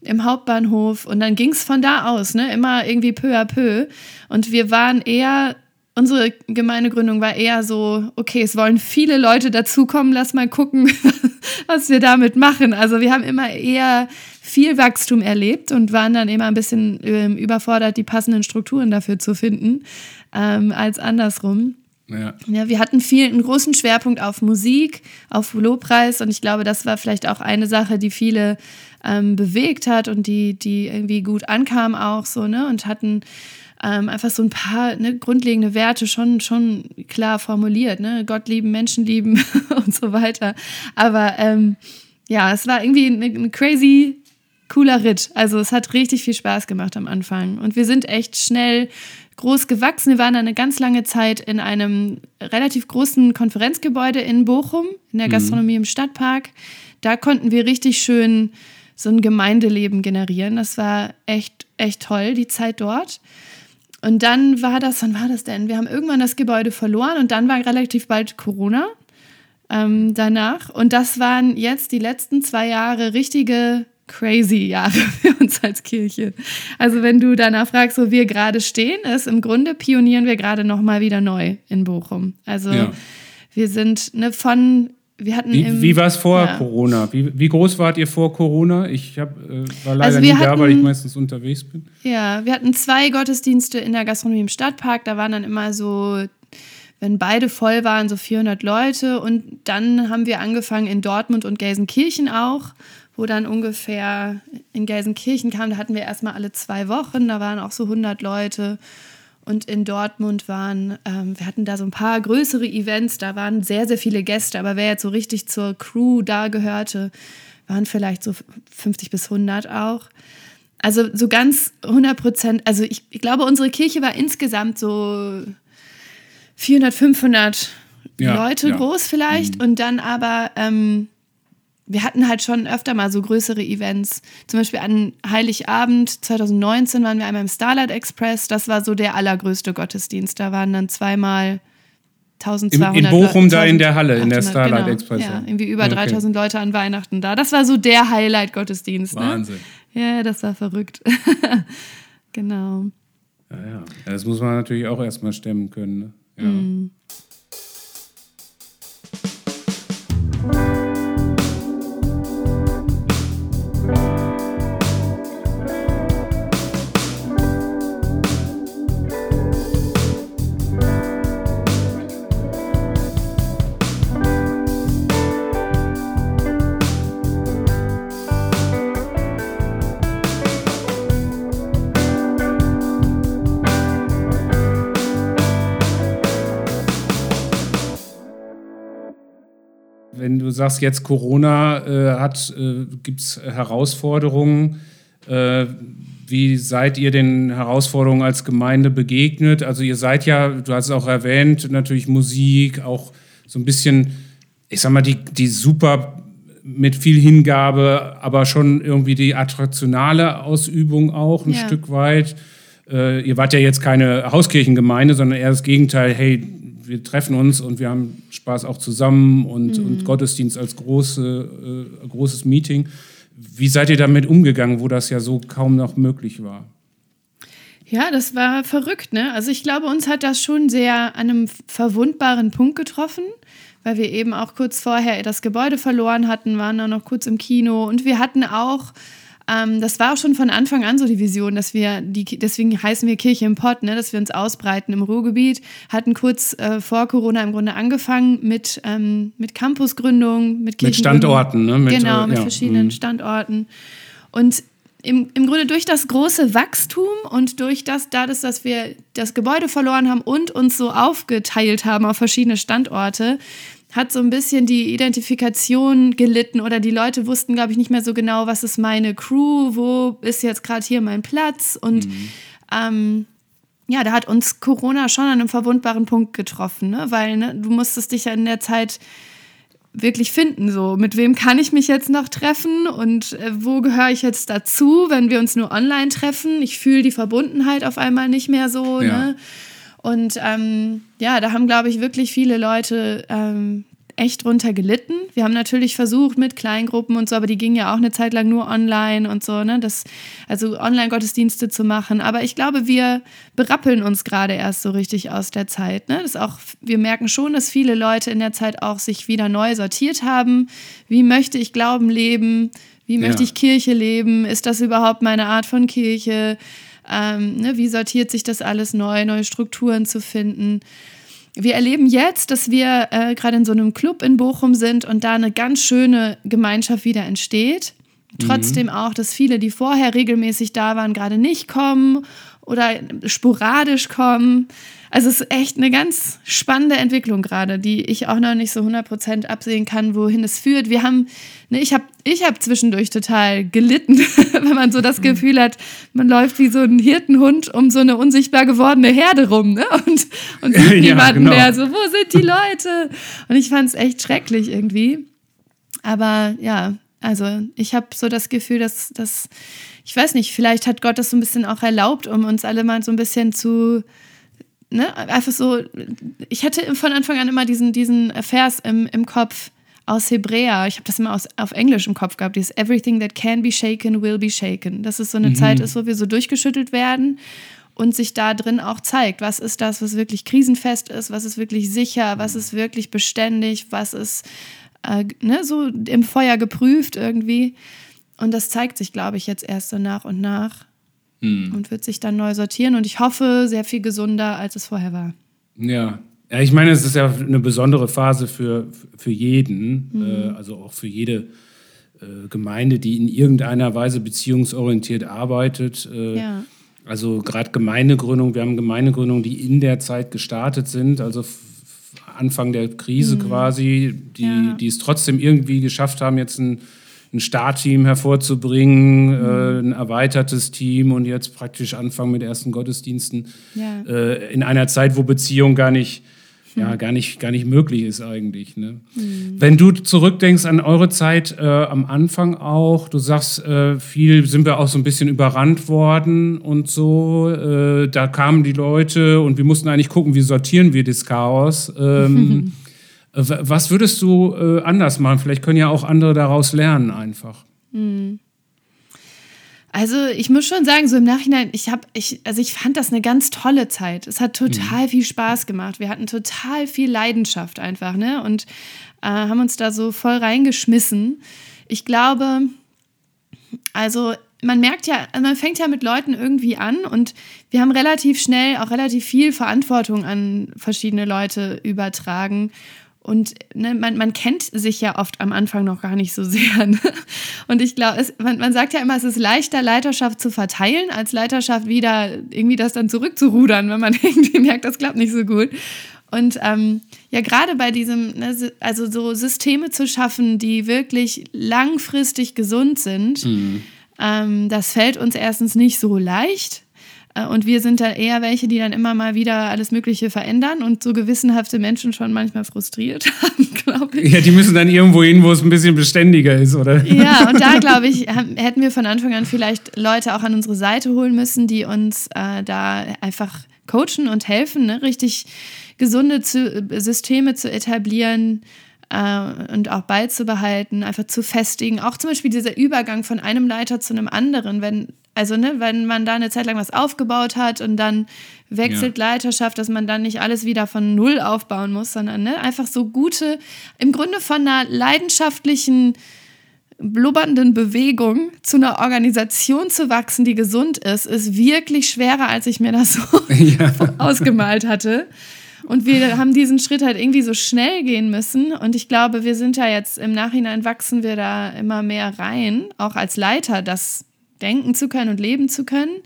im Hauptbahnhof und dann ging es von da aus, ne, immer irgendwie peu à peu. Und wir waren eher, unsere Gemeindegründung war eher so, okay, es wollen viele Leute dazukommen, lass mal gucken, was wir damit machen. Also wir haben immer eher viel Wachstum erlebt und waren dann immer ein bisschen ähm, überfordert, die passenden Strukturen dafür zu finden, ähm, als andersrum. Ja. Ja, wir hatten viel, einen großen Schwerpunkt auf Musik, auf Lobpreis und ich glaube, das war vielleicht auch eine Sache, die viele ähm, bewegt hat und die, die irgendwie gut ankam auch so, ne? Und hatten ähm, einfach so ein paar ne, grundlegende Werte schon, schon klar formuliert, ne? Gott lieben, Menschen lieben und so weiter. Aber ähm, ja, es war irgendwie eine, eine crazy cooler Ritt. Also es hat richtig viel Spaß gemacht am Anfang. Und wir sind echt schnell groß gewachsen. Wir waren eine ganz lange Zeit in einem relativ großen Konferenzgebäude in Bochum, in der mhm. Gastronomie im Stadtpark. Da konnten wir richtig schön so ein Gemeindeleben generieren. Das war echt, echt toll, die Zeit dort. Und dann war das, wann war das denn? Wir haben irgendwann das Gebäude verloren und dann war relativ bald Corona ähm, danach. Und das waren jetzt die letzten zwei Jahre richtige crazy Jahre für uns als Kirche. Also wenn du danach fragst, wo wir gerade stehen, ist im Grunde pionieren wir gerade noch mal wieder neu in Bochum. Also ja. wir sind ne, von wir hatten wie, im, wie war es vor ja. Corona? Wie, wie, groß wart ihr vor Corona? Ich hab, äh, war leider also hatten, da, weil ich meistens unterwegs bin. Ja, wir hatten zwei Gottesdienste in der Gastronomie im Stadtpark. Da waren dann immer so, wenn beide voll waren, so 400 Leute. Und dann haben wir angefangen in Dortmund und Gelsenkirchen auch, wo dann ungefähr in Gelsenkirchen kam. Da hatten wir erstmal alle zwei Wochen. Da waren auch so 100 Leute. Und in Dortmund waren, ähm, wir hatten da so ein paar größere Events, da waren sehr, sehr viele Gäste, aber wer jetzt so richtig zur Crew da gehörte, waren vielleicht so 50 bis 100 auch. Also so ganz 100 Prozent, also ich, ich, glaube, unsere Kirche war insgesamt so 400, 500 ja, Leute ja. groß vielleicht mhm. und dann aber ähm, wir hatten halt schon öfter mal so größere Events. Zum Beispiel an Heiligabend 2019 waren wir einmal im Starlight Express. Das war so der allergrößte Gottesdienst. Da waren dann zweimal 1200 In, in Bochum Leute, da in der Halle, in der Starlight genau, Express. Ja, irgendwie über okay. 3000 Leute an Weihnachten da. Das war so der Highlight-Gottesdienst. Ne? Wahnsinn. Ne? Ja, das war verrückt. genau. Ja, ja. Das muss man natürlich auch erstmal stemmen können. Ne? Ja. Mm. Sagst, jetzt Corona äh, hat, äh, gibt es Herausforderungen. Äh, wie seid ihr den Herausforderungen als Gemeinde begegnet? Also ihr seid ja, du hast es auch erwähnt, natürlich Musik, auch so ein bisschen, ich sag mal, die, die super mit viel Hingabe, aber schon irgendwie die attraktionale Ausübung auch ein ja. Stück weit. Äh, ihr wart ja jetzt keine Hauskirchengemeinde, sondern eher das Gegenteil. Hey, wir treffen uns und wir haben Spaß auch zusammen und, mhm. und Gottesdienst als große, äh, großes Meeting. Wie seid ihr damit umgegangen, wo das ja so kaum noch möglich war? Ja, das war verrückt, ne? Also ich glaube, uns hat das schon sehr an einem verwundbaren Punkt getroffen, weil wir eben auch kurz vorher das Gebäude verloren hatten, waren dann noch kurz im Kino und wir hatten auch ähm, das war auch schon von Anfang an so die Vision, dass wir, die, deswegen heißen wir Kirche im Pott, ne, dass wir uns ausbreiten im Ruhrgebiet, hatten kurz äh, vor Corona im Grunde angefangen mit, ähm, mit Campusgründung, mit Mit Standorten, ne? Mit, genau, mit ja. verschiedenen mhm. Standorten. Und im, im Grunde durch das große Wachstum und durch das, dadurch, dass wir das Gebäude verloren haben und uns so aufgeteilt haben auf verschiedene Standorte, hat so ein bisschen die Identifikation gelitten oder die Leute wussten, glaube ich, nicht mehr so genau, was ist meine Crew, wo ist jetzt gerade hier mein Platz und mhm. ähm, ja, da hat uns Corona schon an einem verwundbaren Punkt getroffen, ne? weil ne, du musstest dich ja in der Zeit wirklich finden, so mit wem kann ich mich jetzt noch treffen und äh, wo gehöre ich jetzt dazu, wenn wir uns nur online treffen. Ich fühle die Verbundenheit auf einmal nicht mehr so. Ja. Ne? Und ähm, ja, da haben, glaube ich, wirklich viele Leute ähm, echt drunter gelitten. Wir haben natürlich versucht mit Kleingruppen und so, aber die gingen ja auch eine Zeit lang nur online und so, ne? Das, also Online-Gottesdienste zu machen. Aber ich glaube, wir berappeln uns gerade erst so richtig aus der Zeit. Ne? Das auch, wir merken schon, dass viele Leute in der Zeit auch sich wieder neu sortiert haben. Wie möchte ich Glauben leben? Wie möchte ja. ich Kirche leben? Ist das überhaupt meine Art von Kirche? Ähm, ne, wie sortiert sich das alles neu, neue Strukturen zu finden. Wir erleben jetzt, dass wir äh, gerade in so einem Club in Bochum sind und da eine ganz schöne Gemeinschaft wieder entsteht. Trotzdem mhm. auch, dass viele, die vorher regelmäßig da waren, gerade nicht kommen oder sporadisch kommen. Also es ist echt eine ganz spannende Entwicklung gerade, die ich auch noch nicht so 100% absehen kann, wohin es führt. Wir haben, ne, ich habe ich hab zwischendurch total gelitten, wenn man so das mhm. Gefühl hat, man läuft wie so ein Hirtenhund um so eine unsichtbar gewordene Herde rum ne? und, und sieht ja, niemanden genau. mehr. So, wo sind die Leute? Und ich fand es echt schrecklich irgendwie. Aber ja, also ich habe so das Gefühl, dass, dass, ich weiß nicht, vielleicht hat Gott das so ein bisschen auch erlaubt, um uns alle mal so ein bisschen zu, ne, einfach so, ich hatte von Anfang an immer diesen, diesen Vers im, im Kopf aus Hebräer, ich habe das immer aus, auf Englisch im Kopf gehabt, dieses Everything that can be shaken will be shaken. Dass es so eine mhm. Zeit ist, wo wir so durchgeschüttelt werden und sich da drin auch zeigt, was ist das, was wirklich krisenfest ist, was ist wirklich sicher, was ist wirklich beständig, was ist äh, ne, so im Feuer geprüft irgendwie. Und das zeigt sich, glaube ich, jetzt erst so nach und nach hm. und wird sich dann neu sortieren. Und ich hoffe, sehr viel gesunder, als es vorher war. Ja. Ja, ich meine, es ist ja eine besondere Phase für, für jeden, mhm. äh, also auch für jede äh, Gemeinde, die in irgendeiner Weise beziehungsorientiert arbeitet. Äh, ja. Also gerade Gemeindegründung, wir haben Gemeindegründungen, die in der Zeit gestartet sind, also Anfang der Krise mhm. quasi, die, ja. die es trotzdem irgendwie geschafft haben, jetzt ein, ein Startteam hervorzubringen, mhm. äh, ein erweitertes Team und jetzt praktisch anfangen mit ersten Gottesdiensten ja. äh, in einer Zeit, wo Beziehung gar nicht ja gar nicht, gar nicht möglich ist eigentlich. Ne? Mhm. Wenn du zurückdenkst an eure Zeit äh, am Anfang auch, du sagst, äh, viel sind wir auch so ein bisschen überrannt worden und so. Äh, da kamen die Leute und wir mussten eigentlich gucken, wie sortieren wir das Chaos. Ähm, was würdest du äh, anders machen? Vielleicht können ja auch andere daraus lernen einfach. Mhm. Also ich muss schon sagen, so im Nachhinein, ich habe, ich, also ich fand das eine ganz tolle Zeit. Es hat total mhm. viel Spaß gemacht. Wir hatten total viel Leidenschaft einfach, ne? Und äh, haben uns da so voll reingeschmissen. Ich glaube, also man merkt ja, also man fängt ja mit Leuten irgendwie an und wir haben relativ schnell auch relativ viel Verantwortung an verschiedene Leute übertragen. Und ne, man, man kennt sich ja oft am Anfang noch gar nicht so sehr. Ne? Und ich glaube, man, man sagt ja immer, es ist leichter, Leiterschaft zu verteilen, als Leiterschaft wieder irgendwie das dann zurückzurudern, wenn man irgendwie merkt, das klappt nicht so gut. Und ähm, ja, gerade bei diesem, ne, also so Systeme zu schaffen, die wirklich langfristig gesund sind, mhm. ähm, das fällt uns erstens nicht so leicht. Äh, und wir sind dann eher welche, die dann immer mal wieder alles Mögliche verändern und so gewissenhafte Menschen schon manchmal frustriert haben, glaube ich. Ja, die müssen dann irgendwo hin, wo es ein bisschen beständiger ist, oder? Ja, und da, glaube ich, hätten wir von Anfang an vielleicht Leute auch an unsere Seite holen müssen, die uns äh, da einfach coachen und helfen, ne? richtig gesunde zu, Systeme zu etablieren, äh, und auch beizubehalten, einfach zu festigen. Auch zum Beispiel dieser Übergang von einem Leiter zu einem anderen, wenn also, ne, wenn man da eine Zeit lang was aufgebaut hat und dann wechselt ja. Leiterschaft, dass man dann nicht alles wieder von Null aufbauen muss, sondern ne, einfach so gute, im Grunde von einer leidenschaftlichen, blubbernden Bewegung zu einer Organisation zu wachsen, die gesund ist, ist wirklich schwerer, als ich mir das so ja. ausgemalt hatte. Und wir haben diesen Schritt halt irgendwie so schnell gehen müssen. Und ich glaube, wir sind ja jetzt im Nachhinein wachsen wir da immer mehr rein, auch als Leiter, das denken zu können und leben zu können.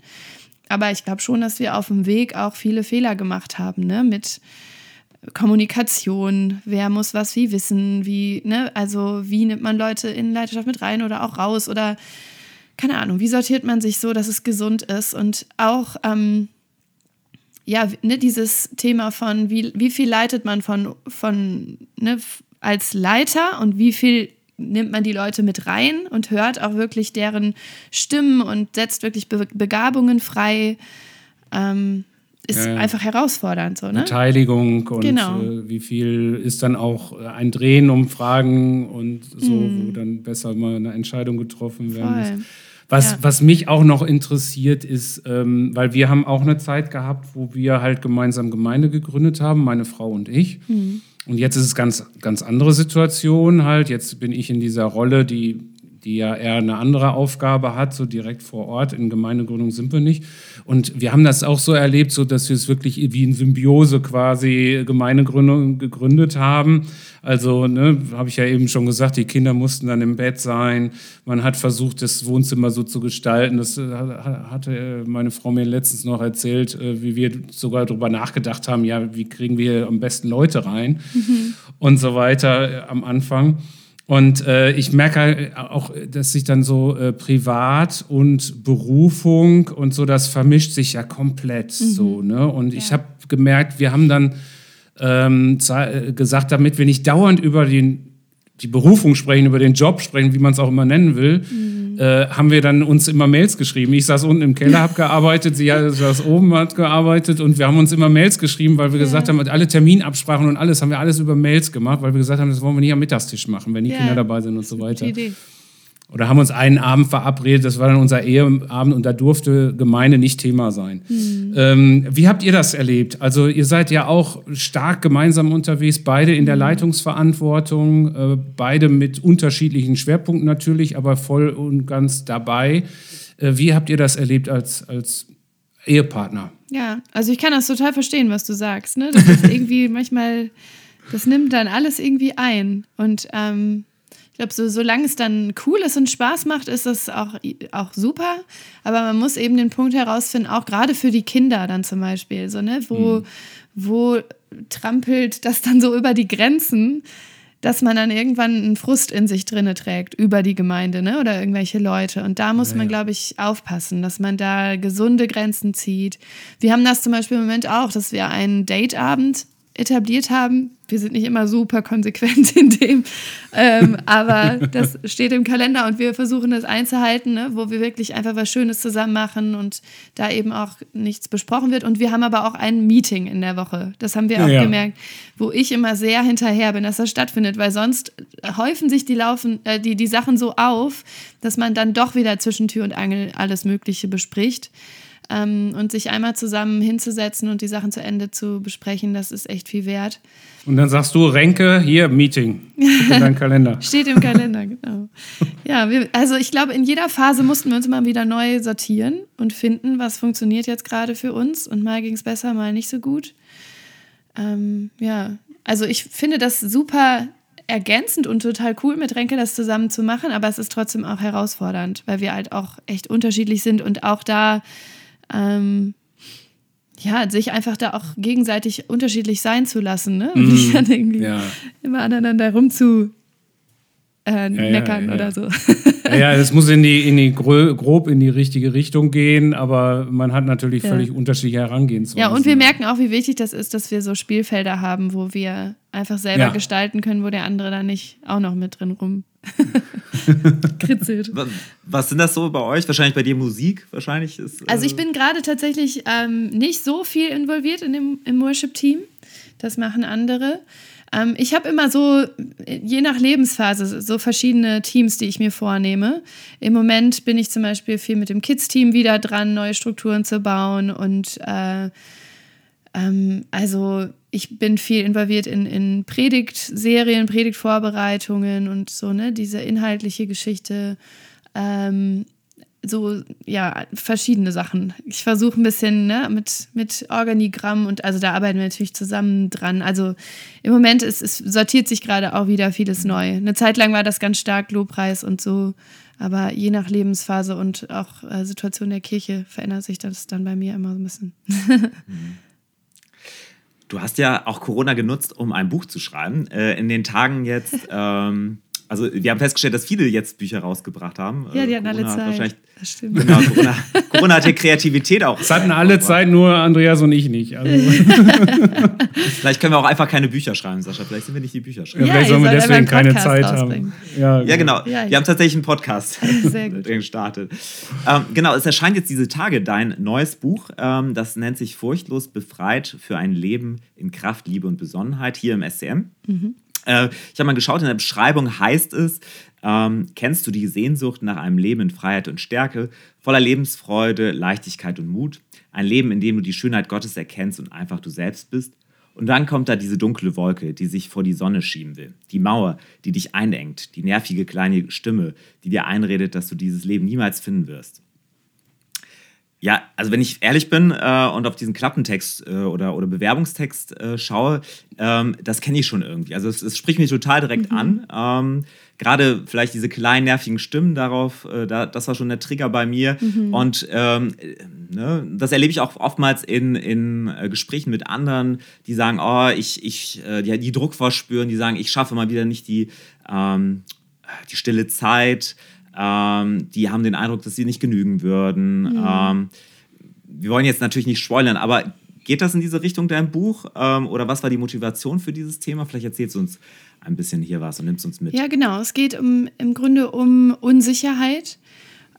Aber ich glaube schon, dass wir auf dem Weg auch viele Fehler gemacht haben, ne? Mit Kommunikation, wer muss was wie wissen, wie, ne, also wie nimmt man Leute in Leiterschaft mit rein oder auch raus oder keine Ahnung, wie sortiert man sich so, dass es gesund ist und auch, ähm, ja, ne, dieses Thema von, wie, wie viel leitet man von, von ne, als Leiter und wie viel nimmt man die Leute mit rein und hört auch wirklich deren Stimmen und setzt wirklich Be Begabungen frei. Ähm, ist ja, einfach herausfordernd. So, ne? Beteiligung und genau. äh, wie viel ist dann auch ein Drehen um Fragen und so, mm. wo dann besser mal eine Entscheidung getroffen werden Voll. muss. Was, ja. was mich auch noch interessiert ist, ähm, weil wir haben auch eine Zeit gehabt, wo wir halt gemeinsam Gemeinde gegründet haben, meine Frau und ich. Mhm. Und jetzt ist es ganz, ganz andere Situation halt. Jetzt bin ich in dieser Rolle, die die ja eher eine andere Aufgabe hat, so direkt vor Ort. In Gemeindegründung sind wir nicht. Und wir haben das auch so erlebt, so dass wir es wirklich wie in Symbiose quasi Gemeindegründung gegründet haben. Also, ne, habe ich ja eben schon gesagt, die Kinder mussten dann im Bett sein. Man hat versucht, das Wohnzimmer so zu gestalten. Das äh, hatte meine Frau mir letztens noch erzählt, äh, wie wir sogar darüber nachgedacht haben, ja, wie kriegen wir am besten Leute rein mhm. und so weiter äh, am Anfang. Und äh, ich merke halt auch, dass sich dann so äh, Privat und Berufung und so, das vermischt sich ja komplett mhm. so. Ne? Und ja. ich habe gemerkt, wir haben dann ähm, äh, gesagt, damit wir nicht dauernd über den, die Berufung sprechen, über den Job sprechen, wie man es auch immer nennen will, mhm. Äh, haben wir dann uns immer Mails geschrieben. Ich saß unten im Keller, habe gearbeitet, sie saß oben, hat gearbeitet und wir haben uns immer Mails geschrieben, weil wir ja. gesagt haben, alle Terminabsprachen und alles haben wir alles über Mails gemacht, weil wir gesagt haben, das wollen wir nicht am Mittagstisch machen, wenn die ja. Kinder dabei sind und so weiter. Idee oder haben uns einen Abend verabredet, das war dann unser Eheabend und da durfte Gemeinde nicht Thema sein. Mhm. Ähm, wie habt ihr das erlebt? Also ihr seid ja auch stark gemeinsam unterwegs, beide in der hm. Leitungsverantwortung, äh, beide mit unterschiedlichen Schwerpunkten natürlich, aber voll und ganz dabei. Äh, wie habt ihr das erlebt als, als Ehepartner? Ja, also ich kann das total verstehen, was du sagst. Ne? Das ist irgendwie manchmal, das nimmt dann alles irgendwie ein und ähm glaube, so, solange es dann cool ist und Spaß macht, ist das auch, auch super. Aber man muss eben den Punkt herausfinden, auch gerade für die Kinder dann zum Beispiel, so, ne, wo, mhm. wo trampelt das dann so über die Grenzen, dass man dann irgendwann einen Frust in sich drinne trägt über die Gemeinde ne, oder irgendwelche Leute. Und da muss ja, man, glaube ich, aufpassen, dass man da gesunde Grenzen zieht. Wir haben das zum Beispiel im Moment auch, dass wir einen Dateabend etabliert haben. Wir sind nicht immer super konsequent in dem, ähm, aber das steht im Kalender und wir versuchen das einzuhalten, ne, wo wir wirklich einfach was Schönes zusammen machen und da eben auch nichts besprochen wird. Und wir haben aber auch ein Meeting in der Woche. Das haben wir auch ja. gemerkt, wo ich immer sehr hinterher bin, dass das stattfindet, weil sonst häufen sich die, Laufen, äh, die, die Sachen so auf, dass man dann doch wieder zwischen Tür und Angel alles Mögliche bespricht. Ähm, und sich einmal zusammen hinzusetzen und die Sachen zu Ende zu besprechen, das ist echt viel wert. Und dann sagst du, Renke, hier, Meeting. In deinem Kalender. Steht im Kalender, genau. Ja, wir, also ich glaube, in jeder Phase mussten wir uns immer wieder neu sortieren und finden, was funktioniert jetzt gerade für uns. Und mal ging es besser, mal nicht so gut. Ähm, ja, also ich finde das super ergänzend und total cool, mit Renke das zusammen zu machen, aber es ist trotzdem auch herausfordernd, weil wir halt auch echt unterschiedlich sind und auch da ähm, ja, sich einfach da auch gegenseitig unterschiedlich sein zu lassen, ne? Und nicht dann irgendwie ja. immer aneinander rumzu äh, meckern ja, ja, oder so. Ja, es muss in die, in die grob in die richtige Richtung gehen, aber man hat natürlich völlig unterschiedliche Herangehensweisen. Ja, und wir merken auch, wie wichtig das ist, dass wir so Spielfelder haben, wo wir einfach selber gestalten können, wo der andere dann nicht auch noch mit drin rum kritzelt. Was sind das so bei euch? Wahrscheinlich bei dir Musik? Wahrscheinlich ist. Äh also ich bin gerade tatsächlich ähm, nicht so viel involviert in dem, im Worship-Team. Das machen andere. Ähm, ich habe immer so, je nach Lebensphase, so verschiedene Teams, die ich mir vornehme. Im Moment bin ich zum Beispiel viel mit dem Kids-Team wieder dran, neue Strukturen zu bauen und äh, ähm, also ich bin viel involviert in, in Predigtserien, Predigtvorbereitungen und so, ne, diese inhaltliche Geschichte. Ähm, so, ja, verschiedene Sachen. Ich versuche ein bisschen ne, mit, mit Organigramm und also da arbeiten wir natürlich zusammen dran. Also im Moment ist es sortiert sich gerade auch wieder vieles neu. Eine Zeit lang war das ganz stark Lobpreis und so, aber je nach Lebensphase und auch äh, Situation der Kirche verändert sich das dann bei mir immer so ein bisschen. Mhm. Du hast ja auch Corona genutzt, um ein Buch zu schreiben. Äh, in den Tagen jetzt, ähm, also wir haben festgestellt, dass viele jetzt Bücher rausgebracht haben. Ja, die hatten Corona alle Zeit. Wahrscheinlich, das stimmt. Genau, Corona, Corona hatte Kreativität auch. Es hatten alle Zeit, nur Andreas und ich nicht. Also. vielleicht können wir auch einfach keine Bücher schreiben, Sascha. Vielleicht sind wir nicht die Bücher schreiben. Ja, vielleicht sollen wir deswegen keine Zeit haben. Ja, ja genau. Ja, wir haben tatsächlich einen Podcast Sehr gut. gestartet. Ähm, genau, es erscheint jetzt diese Tage dein neues Buch. Ähm, das nennt sich Furchtlos befreit für ein Leben in Kraft, Liebe und Besonnenheit hier im SCM. Mhm. Äh, ich habe mal geschaut, in der Beschreibung heißt es, ähm, kennst du die Sehnsucht nach einem Leben in Freiheit und Stärke, voller Lebensfreude, Leichtigkeit und Mut? Ein Leben, in dem du die Schönheit Gottes erkennst und einfach du selbst bist? Und dann kommt da diese dunkle Wolke, die sich vor die Sonne schieben will. Die Mauer, die dich einengt. Die nervige kleine Stimme, die dir einredet, dass du dieses Leben niemals finden wirst. Ja, also wenn ich ehrlich bin äh, und auf diesen Klappentext äh, oder, oder Bewerbungstext äh, schaue, ähm, das kenne ich schon irgendwie. Also es, es, spricht mich total direkt mhm. an. Ähm, Gerade vielleicht diese kleinen nervigen Stimmen darauf, äh, da, das war schon der Trigger bei mir. Mhm. Und ähm, ne, das erlebe ich auch oftmals in, in äh, Gesprächen mit anderen, die sagen, oh, ich, ich, äh, die, die Druck verspüren, die sagen, ich schaffe mal wieder nicht die, ähm, die stille Zeit ähm, die haben den Eindruck, dass sie nicht genügen würden. Mhm. Ähm, wir wollen jetzt natürlich nicht spoilern, aber geht das in diese Richtung dein Buch? Ähm, oder was war die Motivation für dieses Thema? Vielleicht erzählst du uns ein bisschen hier was und nimmst uns mit. Ja, genau. Es geht um, im Grunde um Unsicherheit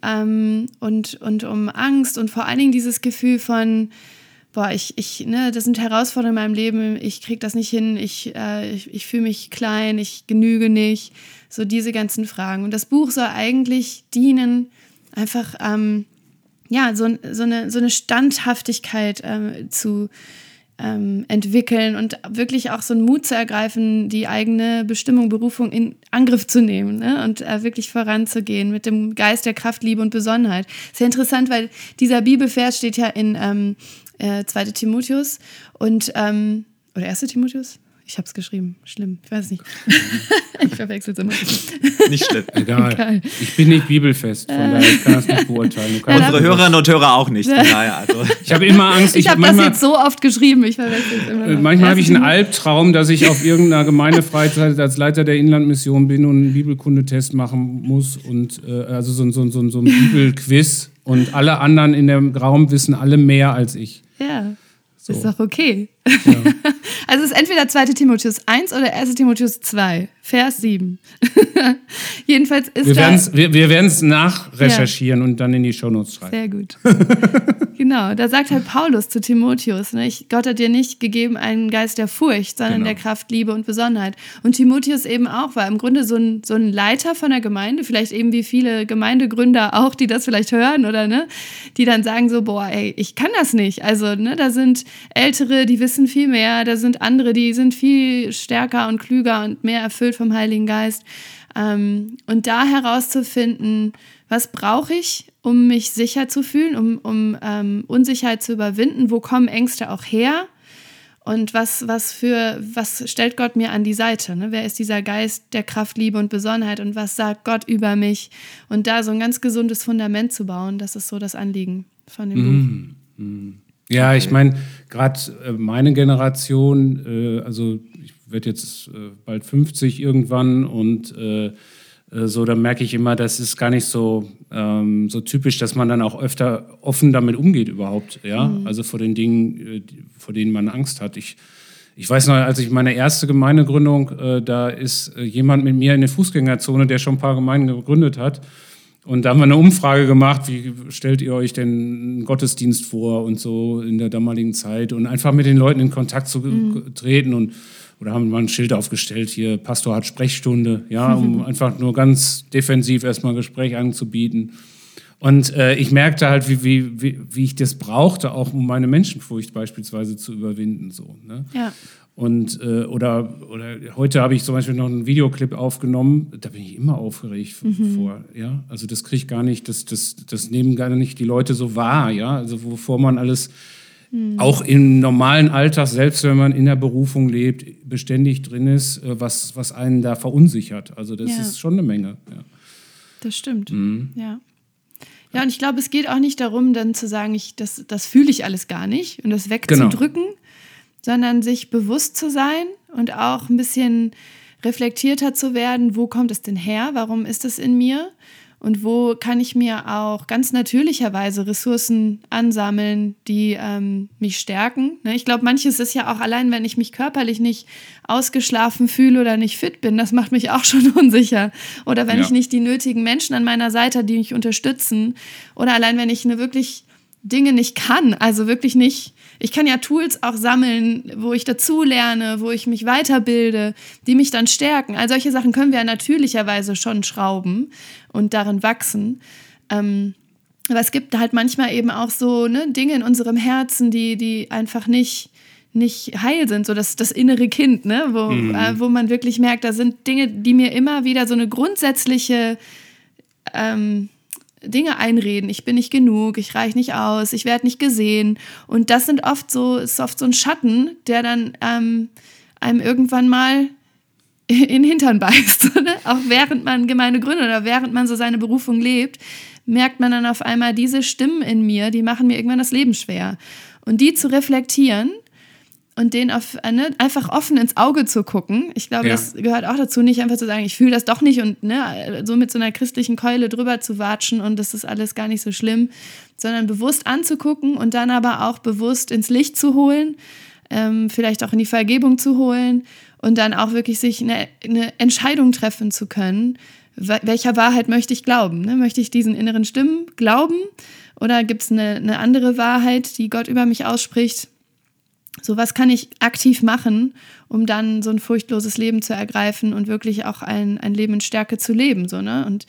ähm, und, und um Angst und vor allen Dingen dieses Gefühl von, boah, ich, ich, ne, das sind Herausforderungen in meinem Leben, ich kriege das nicht hin, ich, äh, ich, ich fühle mich klein, ich genüge nicht, so diese ganzen Fragen. Und das Buch soll eigentlich dienen, einfach, ähm, ja, so, so, eine, so eine Standhaftigkeit ähm, zu ähm, entwickeln und wirklich auch so einen Mut zu ergreifen, die eigene Bestimmung, Berufung in Angriff zu nehmen ne? und äh, wirklich voranzugehen mit dem Geist der Kraft, Liebe und Besonnenheit. Sehr interessant, weil dieser Bibelvers steht ja in ähm, äh, 2. Timotheus und ähm, oder 1. Timotheus? Ich habe es geschrieben. Schlimm. Ich weiß nicht. ich verwechsel es immer. Nicht schlimm. Egal. Egal. Ich bin nicht bibelfest, von daher ich kann das nicht beurteilen. Unsere Hörerinnen und Hörer auch nicht. Daher, also. Ich habe immer Angst. Ich, ich habe das jetzt so oft geschrieben. Ich verwechsel es immer. Noch. Manchmal habe ich einen Albtraum, dass ich auf irgendeiner Gemeindefreizeit als Leiter der Inlandmission bin und einen Bibelkundetest machen muss. Und äh, also so, so, so, so ein Bibelquiz. Und alle anderen in dem Raum wissen alle mehr als ich. Ja. So. Ist doch okay. Ja. also es ist entweder 2. Timotheus 1 oder 1. Timotheus 2, Vers 7. Jedenfalls ist wir da... Wir, wir werden es nachrecherchieren ja. und dann in die Shownotes schreiben. Sehr gut. genau, da sagt halt Paulus zu Timotheus, ne, Gott hat dir nicht gegeben einen Geist der Furcht, sondern genau. der Kraft, Liebe und Besonnenheit. Und Timotheus eben auch, war im Grunde so ein, so ein Leiter von der Gemeinde, vielleicht eben wie viele Gemeindegründer auch, die das vielleicht hören oder ne, die dann sagen so, boah, ey, ich kann das nicht. Also, ne, da sind Ältere, die wissen viel mehr, da sind andere, die sind viel stärker und klüger und mehr erfüllt vom Heiligen Geist. Ähm, und da herauszufinden, was brauche ich, um mich sicher zu fühlen, um, um ähm, Unsicherheit zu überwinden, wo kommen Ängste auch her und was, was für, was stellt Gott mir an die Seite? Ne? Wer ist dieser Geist der Kraft, Liebe und Besonnenheit und was sagt Gott über mich? Und da so ein ganz gesundes Fundament zu bauen, das ist so das Anliegen von dem mm, Buch. Mm. Ja, ich meine, gerade äh, meine Generation, äh, also ich werde jetzt äh, bald 50 irgendwann und äh, so, da merke ich immer, das ist gar nicht so, ähm, so typisch, dass man dann auch öfter offen damit umgeht überhaupt, ja, mhm. also vor den Dingen, äh, vor denen man Angst hat. Ich, ich weiß noch, als ich meine erste Gemeindegründung, äh, da ist äh, jemand mit mir in der Fußgängerzone, der schon ein paar Gemeinden gegründet hat. Und da haben wir eine Umfrage gemacht, wie stellt ihr euch denn einen Gottesdienst vor und so in der damaligen Zeit und einfach mit den Leuten in Kontakt zu mhm. treten und oder haben wir ein Schild aufgestellt, hier Pastor hat Sprechstunde, ja, um einfach nur ganz defensiv erstmal Gespräch anzubieten. Und äh, ich merkte halt, wie, wie, wie, wie ich das brauchte, auch um meine Menschenfurcht beispielsweise zu überwinden. So, ne? Ja. Und äh, oder, oder heute habe ich zum Beispiel noch einen Videoclip aufgenommen, da bin ich immer aufgeregt mhm. vor. Ja? Also das kriege ich gar nicht, das, das, das nehmen gar nicht die Leute so wahr, ja. Also wovor man alles Mhm. Auch im normalen Alltag, selbst wenn man in der Berufung lebt, beständig drin ist, äh, was, was einen da verunsichert. Also das ja. ist schon eine Menge. Ja. Das stimmt. Mhm. Ja. Ja, und ich glaube, es geht auch nicht darum, dann zu sagen, ich, das, das fühle ich alles gar nicht und das wegzudrücken, genau. sondern sich bewusst zu sein und auch ein bisschen reflektierter zu werden, wo kommt es denn her, warum ist es in mir und wo kann ich mir auch ganz natürlicherweise Ressourcen ansammeln, die ähm, mich stärken. Ne? Ich glaube, manches ist ja auch allein, wenn ich mich körperlich nicht ausgeschlafen fühle oder nicht fit bin, das macht mich auch schon unsicher. Oder wenn ja. ich nicht die nötigen Menschen an meiner Seite, die mich unterstützen. Oder allein, wenn ich eine wirklich Dinge nicht kann, also wirklich nicht ich kann ja Tools auch sammeln, wo ich dazu lerne, wo ich mich weiterbilde, die mich dann stärken. All solche Sachen können wir ja natürlicherweise schon schrauben und darin wachsen. Ähm, aber es gibt halt manchmal eben auch so ne, Dinge in unserem Herzen, die, die einfach nicht, nicht heil sind, so das, das innere Kind, ne? wo, mhm. äh, wo man wirklich merkt, da sind Dinge, die mir immer wieder so eine grundsätzliche ähm, Dinge einreden. Ich bin nicht genug, ich reiche nicht aus, ich werde nicht gesehen. Und das sind oft so, ist oft so ein Schatten, der dann ähm, einem irgendwann mal in den Hintern beißt. Ne? Auch während man Gemeinde gründet oder während man so seine Berufung lebt, merkt man dann auf einmal, diese Stimmen in mir, die machen mir irgendwann das Leben schwer. Und die zu reflektieren und den auf, ne, einfach offen ins Auge zu gucken. Ich glaube, ja. das gehört auch dazu, nicht einfach zu sagen, ich fühle das doch nicht und ne, so mit so einer christlichen Keule drüber zu watschen und das ist alles gar nicht so schlimm, sondern bewusst anzugucken und dann aber auch bewusst ins Licht zu holen, ähm, vielleicht auch in die Vergebung zu holen und dann auch wirklich sich eine, eine Entscheidung treffen zu können, welcher Wahrheit möchte ich glauben? Ne? Möchte ich diesen inneren Stimmen glauben oder gibt es eine, eine andere Wahrheit, die Gott über mich ausspricht? So, was kann ich aktiv machen, um dann so ein furchtloses Leben zu ergreifen und wirklich auch ein, ein Leben in Stärke zu leben? So, ne? Und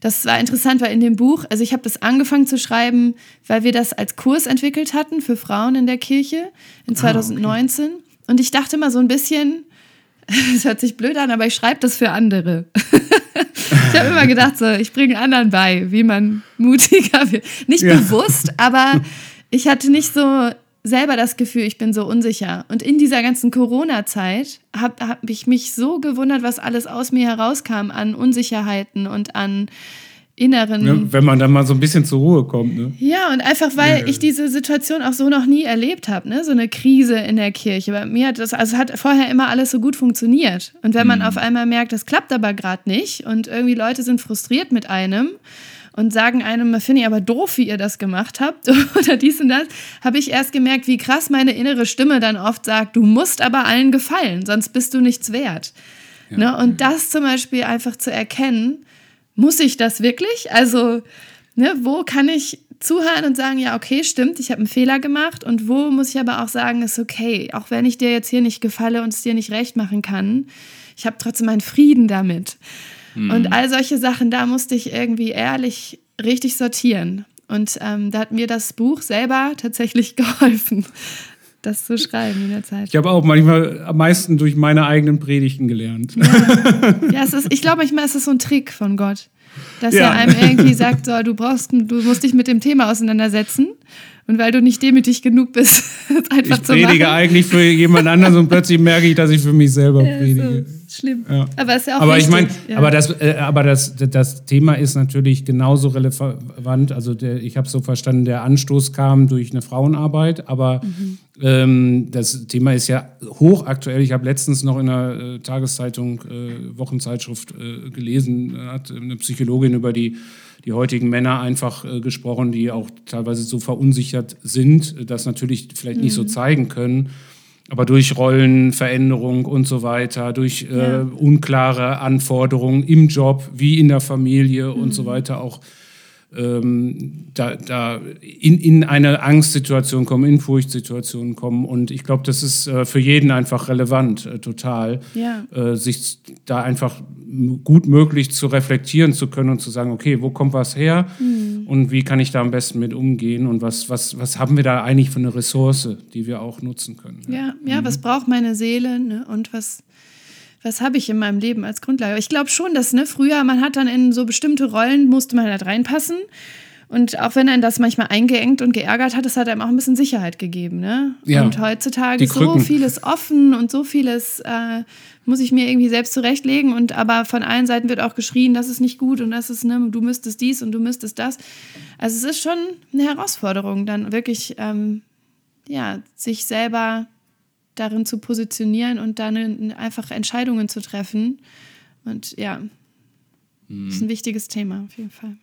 das war interessant, weil in dem Buch, also ich habe das angefangen zu schreiben, weil wir das als Kurs entwickelt hatten für Frauen in der Kirche in 2019. Ah, okay. Und ich dachte immer so ein bisschen, es hört sich blöd an, aber ich schreibe das für andere. ich habe immer gedacht, so, ich bringe anderen bei, wie man mutiger wird. Nicht ja. bewusst, aber ich hatte nicht so selber das Gefühl, ich bin so unsicher. Und in dieser ganzen Corona-Zeit habe hab ich mich so gewundert, was alles aus mir herauskam an Unsicherheiten und an inneren. Ja, wenn man dann mal so ein bisschen zur Ruhe kommt. Ne? Ja, und einfach, weil ja. ich diese Situation auch so noch nie erlebt habe, ne? so eine Krise in der Kirche. Bei mir hat das, also hat vorher immer alles so gut funktioniert. Und wenn man mhm. auf einmal merkt, das klappt aber gerade nicht und irgendwie Leute sind frustriert mit einem, und sagen einem, finde ich aber doof, wie ihr das gemacht habt oder dies und das, habe ich erst gemerkt, wie krass meine innere Stimme dann oft sagt, du musst aber allen gefallen, sonst bist du nichts wert. Ja. Ne? Und das zum Beispiel einfach zu erkennen, muss ich das wirklich? Also, ne, wo kann ich zuhören und sagen, ja, okay, stimmt, ich habe einen Fehler gemacht und wo muss ich aber auch sagen, ist okay, auch wenn ich dir jetzt hier nicht gefalle und es dir nicht recht machen kann, ich habe trotzdem meinen Frieden damit. Mhm. Und all solche Sachen, da musste ich irgendwie ehrlich richtig sortieren. Und ähm, da hat mir das Buch selber tatsächlich geholfen, das zu schreiben in der Zeit. Ich habe auch manchmal am meisten durch meine eigenen Predigten gelernt. Ja, ja es ist, ich glaube manchmal ist es so ein Trick von Gott, dass ja. er einem irgendwie sagt, so, du brauchst, du musst dich mit dem Thema auseinandersetzen. Und weil du nicht demütig genug bist, einfach ich zu machen. Ich predige eigentlich für jemand anderen und plötzlich merke ich, dass ich für mich selber predige. So schlimm. Ja. Aber ist ja auch Aber ich meine, ja. aber, das, äh, aber das, das Thema ist natürlich genauso relevant. Also der, ich habe so verstanden, der Anstoß kam durch eine Frauenarbeit, aber mhm. ähm, das Thema ist ja hochaktuell. Ich habe letztens noch in einer äh, Tageszeitung, äh, Wochenzeitschrift äh, gelesen, hat eine Psychologin über die die heutigen Männer einfach äh, gesprochen, die auch teilweise so verunsichert sind, das natürlich vielleicht mhm. nicht so mhm. zeigen können aber durch Rollenveränderung und so weiter, durch äh, ja. unklare Anforderungen im Job wie in der Familie mhm. und so mhm. weiter auch ähm, da, da in, in eine Angstsituation kommen, in Furchtsituationen kommen. Und ich glaube, das ist äh, für jeden einfach relevant, äh, total, ja. äh, sich da einfach gut möglich zu reflektieren zu können und zu sagen, okay, wo kommt was her mhm. und wie kann ich da am besten mit umgehen und was, was, was haben wir da eigentlich für eine Ressource, die wir auch nutzen können. Ja, ja, mhm. was braucht meine Seele ne? und was, was habe ich in meinem Leben als Grundlage? Ich glaube schon, dass ne, früher man hat dann in so bestimmte Rollen, musste man halt reinpassen. Und auch wenn er das manchmal eingeengt und geärgert hat, das hat einem auch ein bisschen Sicherheit gegeben. Ne? Ja, und heutzutage ist so vieles offen und so vieles äh, muss ich mir irgendwie selbst zurechtlegen. Und aber von allen Seiten wird auch geschrien, das ist nicht gut und das ist, ne, du müsstest dies und du müsstest das. Also es ist schon eine Herausforderung, dann wirklich ähm, ja, sich selber darin zu positionieren und dann einfach Entscheidungen zu treffen. Und ja, mhm. ist ein wichtiges Thema auf jeden Fall.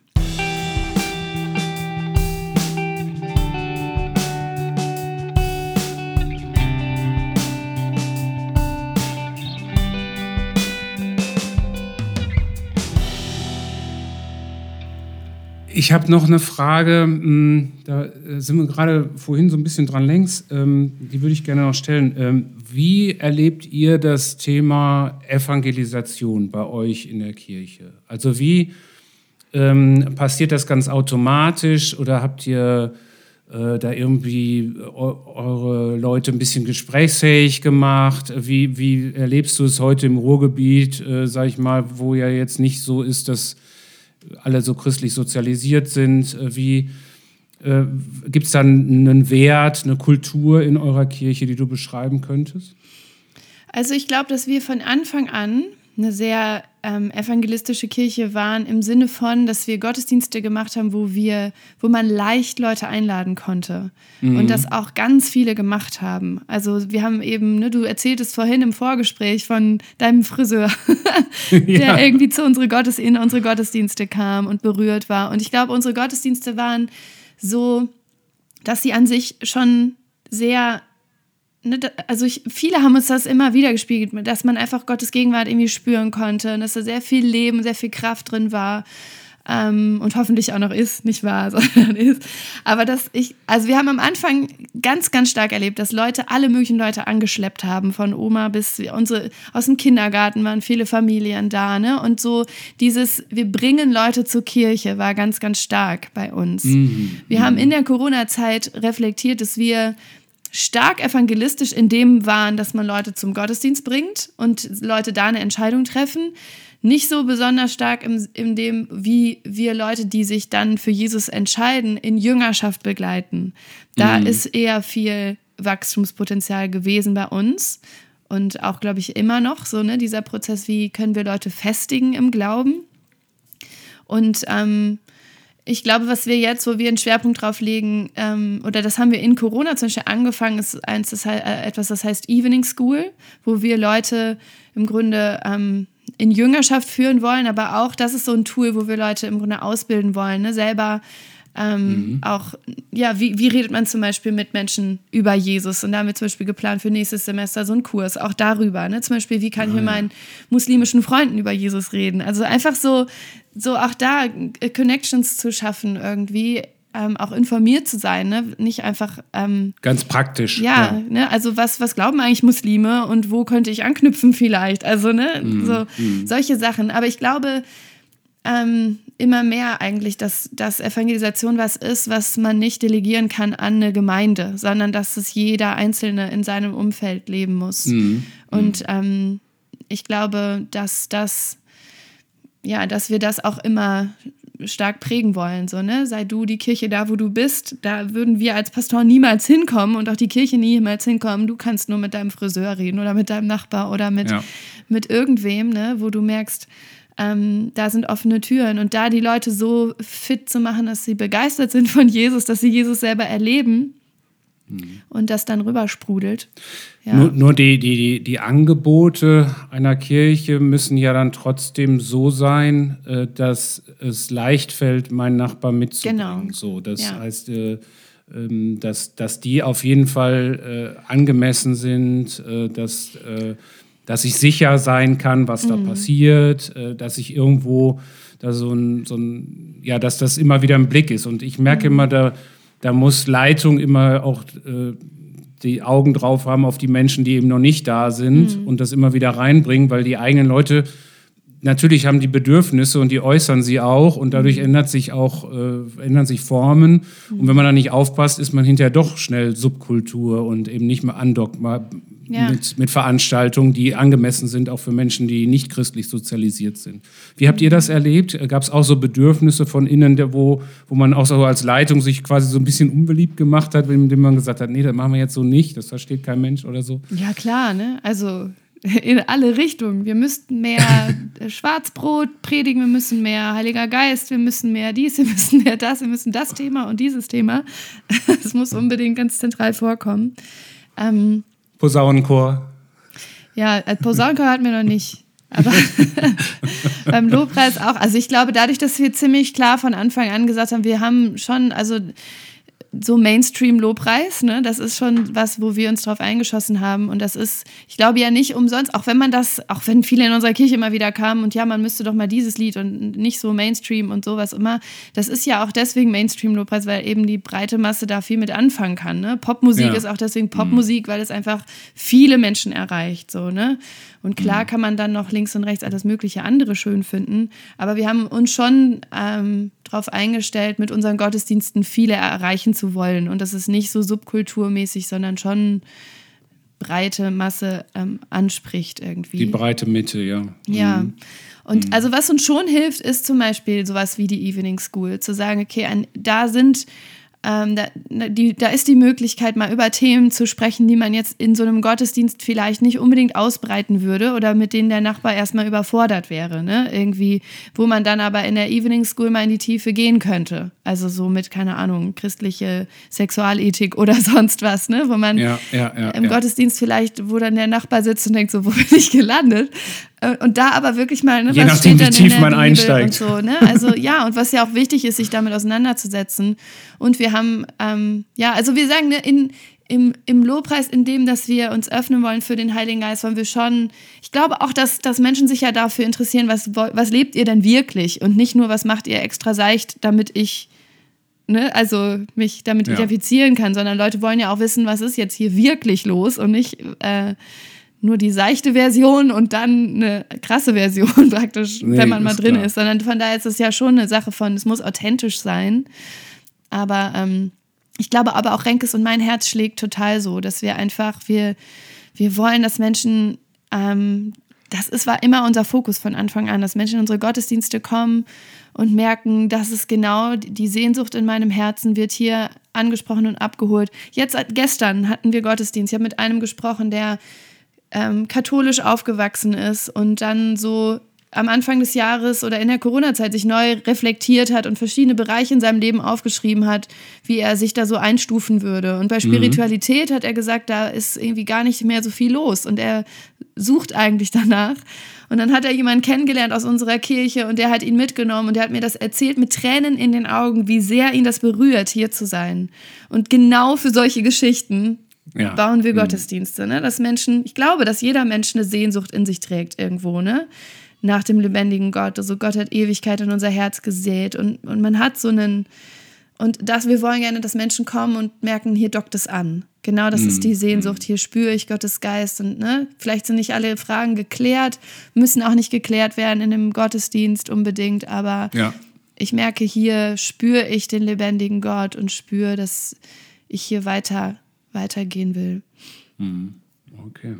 Ich habe noch eine Frage, hm, da äh, sind wir gerade vorhin so ein bisschen dran längs, ähm, die würde ich gerne noch stellen. Ähm, wie erlebt ihr das Thema Evangelisation bei euch in der Kirche? Also wie ähm, passiert das ganz automatisch oder habt ihr äh, da irgendwie eure Leute ein bisschen gesprächsfähig gemacht? Wie, wie erlebst du es heute im Ruhrgebiet, äh, sag ich mal, wo ja jetzt nicht so ist, dass alle so christlich sozialisiert sind? Äh, wie äh, gibt es da einen Wert, eine Kultur in eurer Kirche, die du beschreiben könntest? Also ich glaube, dass wir von Anfang an eine sehr ähm, evangelistische Kirche waren im Sinne von, dass wir Gottesdienste gemacht haben, wo wir, wo man leicht Leute einladen konnte mhm. und das auch ganz viele gemacht haben. Also wir haben eben, ne, du erzähltest vorhin im Vorgespräch von deinem Friseur, der ja. irgendwie zu unsere Gottes in unsere Gottesdienste kam und berührt war. Und ich glaube, unsere Gottesdienste waren so, dass sie an sich schon sehr also ich, viele haben uns das immer wieder gespiegelt, dass man einfach Gottes Gegenwart irgendwie spüren konnte und dass da sehr viel Leben, sehr viel Kraft drin war ähm, und hoffentlich auch noch ist, nicht wahr, sondern ist. Aber dass ich, also wir haben am Anfang ganz, ganz stark erlebt, dass Leute, alle möglichen Leute angeschleppt haben, von Oma bis unsere, aus dem Kindergarten waren viele Familien da, ne? Und so dieses, wir bringen Leute zur Kirche, war ganz, ganz stark bei uns. Mhm. Wir mhm. haben in der Corona-Zeit reflektiert, dass wir stark evangelistisch in dem waren, dass man Leute zum Gottesdienst bringt und Leute da eine Entscheidung treffen. Nicht so besonders stark in, in dem, wie wir Leute, die sich dann für Jesus entscheiden, in Jüngerschaft begleiten. Da mhm. ist eher viel Wachstumspotenzial gewesen bei uns und auch, glaube ich, immer noch so, ne, dieser Prozess, wie können wir Leute festigen im Glauben. Und ähm, ich glaube, was wir jetzt, wo wir einen Schwerpunkt drauf legen, ähm, oder das haben wir in Corona zum Beispiel angefangen, ist eins, das, äh, etwas, das heißt Evening School, wo wir Leute im Grunde ähm, in Jüngerschaft führen wollen, aber auch das ist so ein Tool, wo wir Leute im Grunde ausbilden wollen, ne? selber ähm, mhm. Auch, ja, wie, wie redet man zum Beispiel mit Menschen über Jesus? Und da haben wir zum Beispiel geplant für nächstes Semester so einen Kurs, auch darüber. Ne? Zum Beispiel, wie kann ich mit meinen muslimischen Freunden über Jesus reden? Also einfach so, so auch da äh, Connections zu schaffen irgendwie. Ähm, auch informiert zu sein, ne? nicht einfach ähm, ganz praktisch. Ja, ja. Ne? also was, was glauben eigentlich Muslime und wo könnte ich anknüpfen vielleicht? Also ne, mm, so mm. solche Sachen. Aber ich glaube, ähm, immer mehr eigentlich, dass, dass Evangelisation was ist, was man nicht delegieren kann an eine Gemeinde, sondern dass es jeder Einzelne in seinem Umfeld leben muss. Mhm. Und mhm. ähm, ich glaube, dass das, ja, dass wir das auch immer stark prägen wollen. So, ne? Sei du die Kirche da, wo du bist. Da würden wir als Pastor niemals hinkommen und auch die Kirche niemals hinkommen. Du kannst nur mit deinem Friseur reden oder mit deinem Nachbar oder mit, ja. mit irgendwem, ne? wo du merkst, ähm, da sind offene Türen. Und da die Leute so fit zu machen, dass sie begeistert sind von Jesus, dass sie Jesus selber erleben mhm. und das dann rübersprudelt. Ja. Nur, nur die, die, die Angebote einer Kirche müssen ja dann trotzdem so sein, äh, dass es leicht fällt, meinen Nachbar mitzubringen. Genau. So, das ja. heißt, äh, ähm, dass, dass die auf jeden Fall äh, angemessen sind, äh, dass äh, dass ich sicher sein kann, was mhm. da passiert, äh, dass ich irgendwo da so ein, so ein, ja, dass das immer wieder im Blick ist. Und ich merke mhm. immer, da, da muss Leitung immer auch äh, die Augen drauf haben auf die Menschen, die eben noch nicht da sind mhm. und das immer wieder reinbringen, weil die eigenen Leute natürlich haben die Bedürfnisse und die äußern sie auch und dadurch mhm. ändert sich auch, äh, ändern sich Formen. Mhm. Und wenn man da nicht aufpasst, ist man hinterher doch schnell Subkultur und eben nicht mehr andockt ja. mit, mit, Veranstaltungen, die angemessen sind, auch für Menschen, die nicht christlich sozialisiert sind. Wie habt ihr das erlebt? Gab es auch so Bedürfnisse von innen, wo, wo man auch so als Leitung sich quasi so ein bisschen unbeliebt gemacht hat, indem man gesagt hat, nee, das machen wir jetzt so nicht, das versteht kein Mensch oder so? Ja, klar, ne? Also in alle Richtungen. Wir müssten mehr Schwarzbrot predigen, wir müssen mehr Heiliger Geist, wir müssen mehr dies, wir müssen mehr das, wir müssen das Thema und dieses Thema. Das muss unbedingt ganz zentral vorkommen. Ähm, Posaunenchor. Ja, äh, Posaunenchor hatten wir noch nicht. Aber beim Lobpreis auch. Also ich glaube, dadurch, dass wir ziemlich klar von Anfang an gesagt haben, wir haben schon, also so Mainstream-Lobpreis, ne? Das ist schon was, wo wir uns drauf eingeschossen haben. Und das ist, ich glaube ja nicht umsonst, auch wenn man das, auch wenn viele in unserer Kirche immer wieder kamen und ja, man müsste doch mal dieses Lied und nicht so Mainstream und sowas immer. Das ist ja auch deswegen Mainstream-Lobpreis, weil eben die breite Masse da viel mit anfangen kann. Ne? Popmusik ja. ist auch deswegen Popmusik, mhm. weil es einfach viele Menschen erreicht. So, ne? Und klar mhm. kann man dann noch links und rechts alles mögliche andere schön finden. Aber wir haben uns schon ähm, darauf eingestellt, mit unseren Gottesdiensten viele erreichen zu wollen. Und das ist nicht so subkulturmäßig, sondern schon breite Masse ähm, anspricht irgendwie. Die breite Mitte, ja. Ja. Mhm. Und mhm. also was uns schon hilft, ist zum Beispiel sowas wie die Evening School, zu sagen, okay, ein, da sind ähm, da, die, da ist die Möglichkeit, mal über Themen zu sprechen, die man jetzt in so einem Gottesdienst vielleicht nicht unbedingt ausbreiten würde oder mit denen der Nachbar erstmal überfordert wäre. Ne? Irgendwie, wo man dann aber in der Evening School mal in die Tiefe gehen könnte. Also so mit, keine Ahnung, christliche Sexualethik oder sonst was, ne? wo man ja, ja, ja, im Gottesdienst vielleicht, wo dann der Nachbar sitzt und denkt, so, wo bin ich gelandet? Äh, und da aber wirklich mal, ne, Je was nachdem, wie tief man einsteigt. So, ne? Also ja, und was ja auch wichtig ist, sich damit auseinanderzusetzen. Und wir haben, ähm, ja, also wir sagen, ne, in, im, im Lobpreis, in dem, dass wir uns öffnen wollen für den Heiligen Geist, wollen wir schon, ich glaube auch, dass, dass Menschen sich ja dafür interessieren, was, was lebt ihr denn wirklich und nicht nur, was macht ihr extra seicht, damit ich, ne, also mich damit ja. identifizieren kann, sondern Leute wollen ja auch wissen, was ist jetzt hier wirklich los und nicht, äh, nur die seichte Version und dann eine krasse Version praktisch, nee, wenn man mal drin klar. ist, sondern von daher ist es ja schon eine Sache von, es muss authentisch sein. Aber ähm, ich glaube aber auch Renkes und mein Herz schlägt total so, dass wir einfach, wir, wir wollen, dass Menschen, ähm, das ist, war immer unser Fokus von Anfang an, dass Menschen in unsere Gottesdienste kommen und merken, dass es genau die Sehnsucht in meinem Herzen wird hier angesprochen und abgeholt. Jetzt, gestern hatten wir Gottesdienst. Ich habe mit einem gesprochen, der ähm, katholisch aufgewachsen ist und dann so am Anfang des Jahres oder in der Corona-Zeit sich neu reflektiert hat und verschiedene Bereiche in seinem Leben aufgeschrieben hat, wie er sich da so einstufen würde. Und bei mhm. Spiritualität mhm. hat er gesagt, da ist irgendwie gar nicht mehr so viel los und er sucht eigentlich danach. Und dann hat er jemanden kennengelernt aus unserer Kirche und der hat ihn mitgenommen und der hat mir das erzählt mit Tränen in den Augen, wie sehr ihn das berührt, hier zu sein. Und genau für solche Geschichten ja. bauen wir mhm. Gottesdienste, ne? Dass Menschen, ich glaube, dass jeder Mensch eine Sehnsucht in sich trägt irgendwo, ne? Nach dem lebendigen Gott. Also Gott hat Ewigkeit in unser Herz gesät und, und man hat so einen, und das, wir wollen gerne, dass Menschen kommen und merken, hier dockt es an. Genau das mhm. ist die mhm. Sehnsucht. Hier spüre ich Gottes Geist. Und ne, vielleicht sind nicht alle Fragen geklärt, müssen auch nicht geklärt werden in einem Gottesdienst unbedingt, aber ja. ich merke, hier spüre ich den lebendigen Gott und spüre, dass ich hier weiter weitergehen will. Mhm. Okay.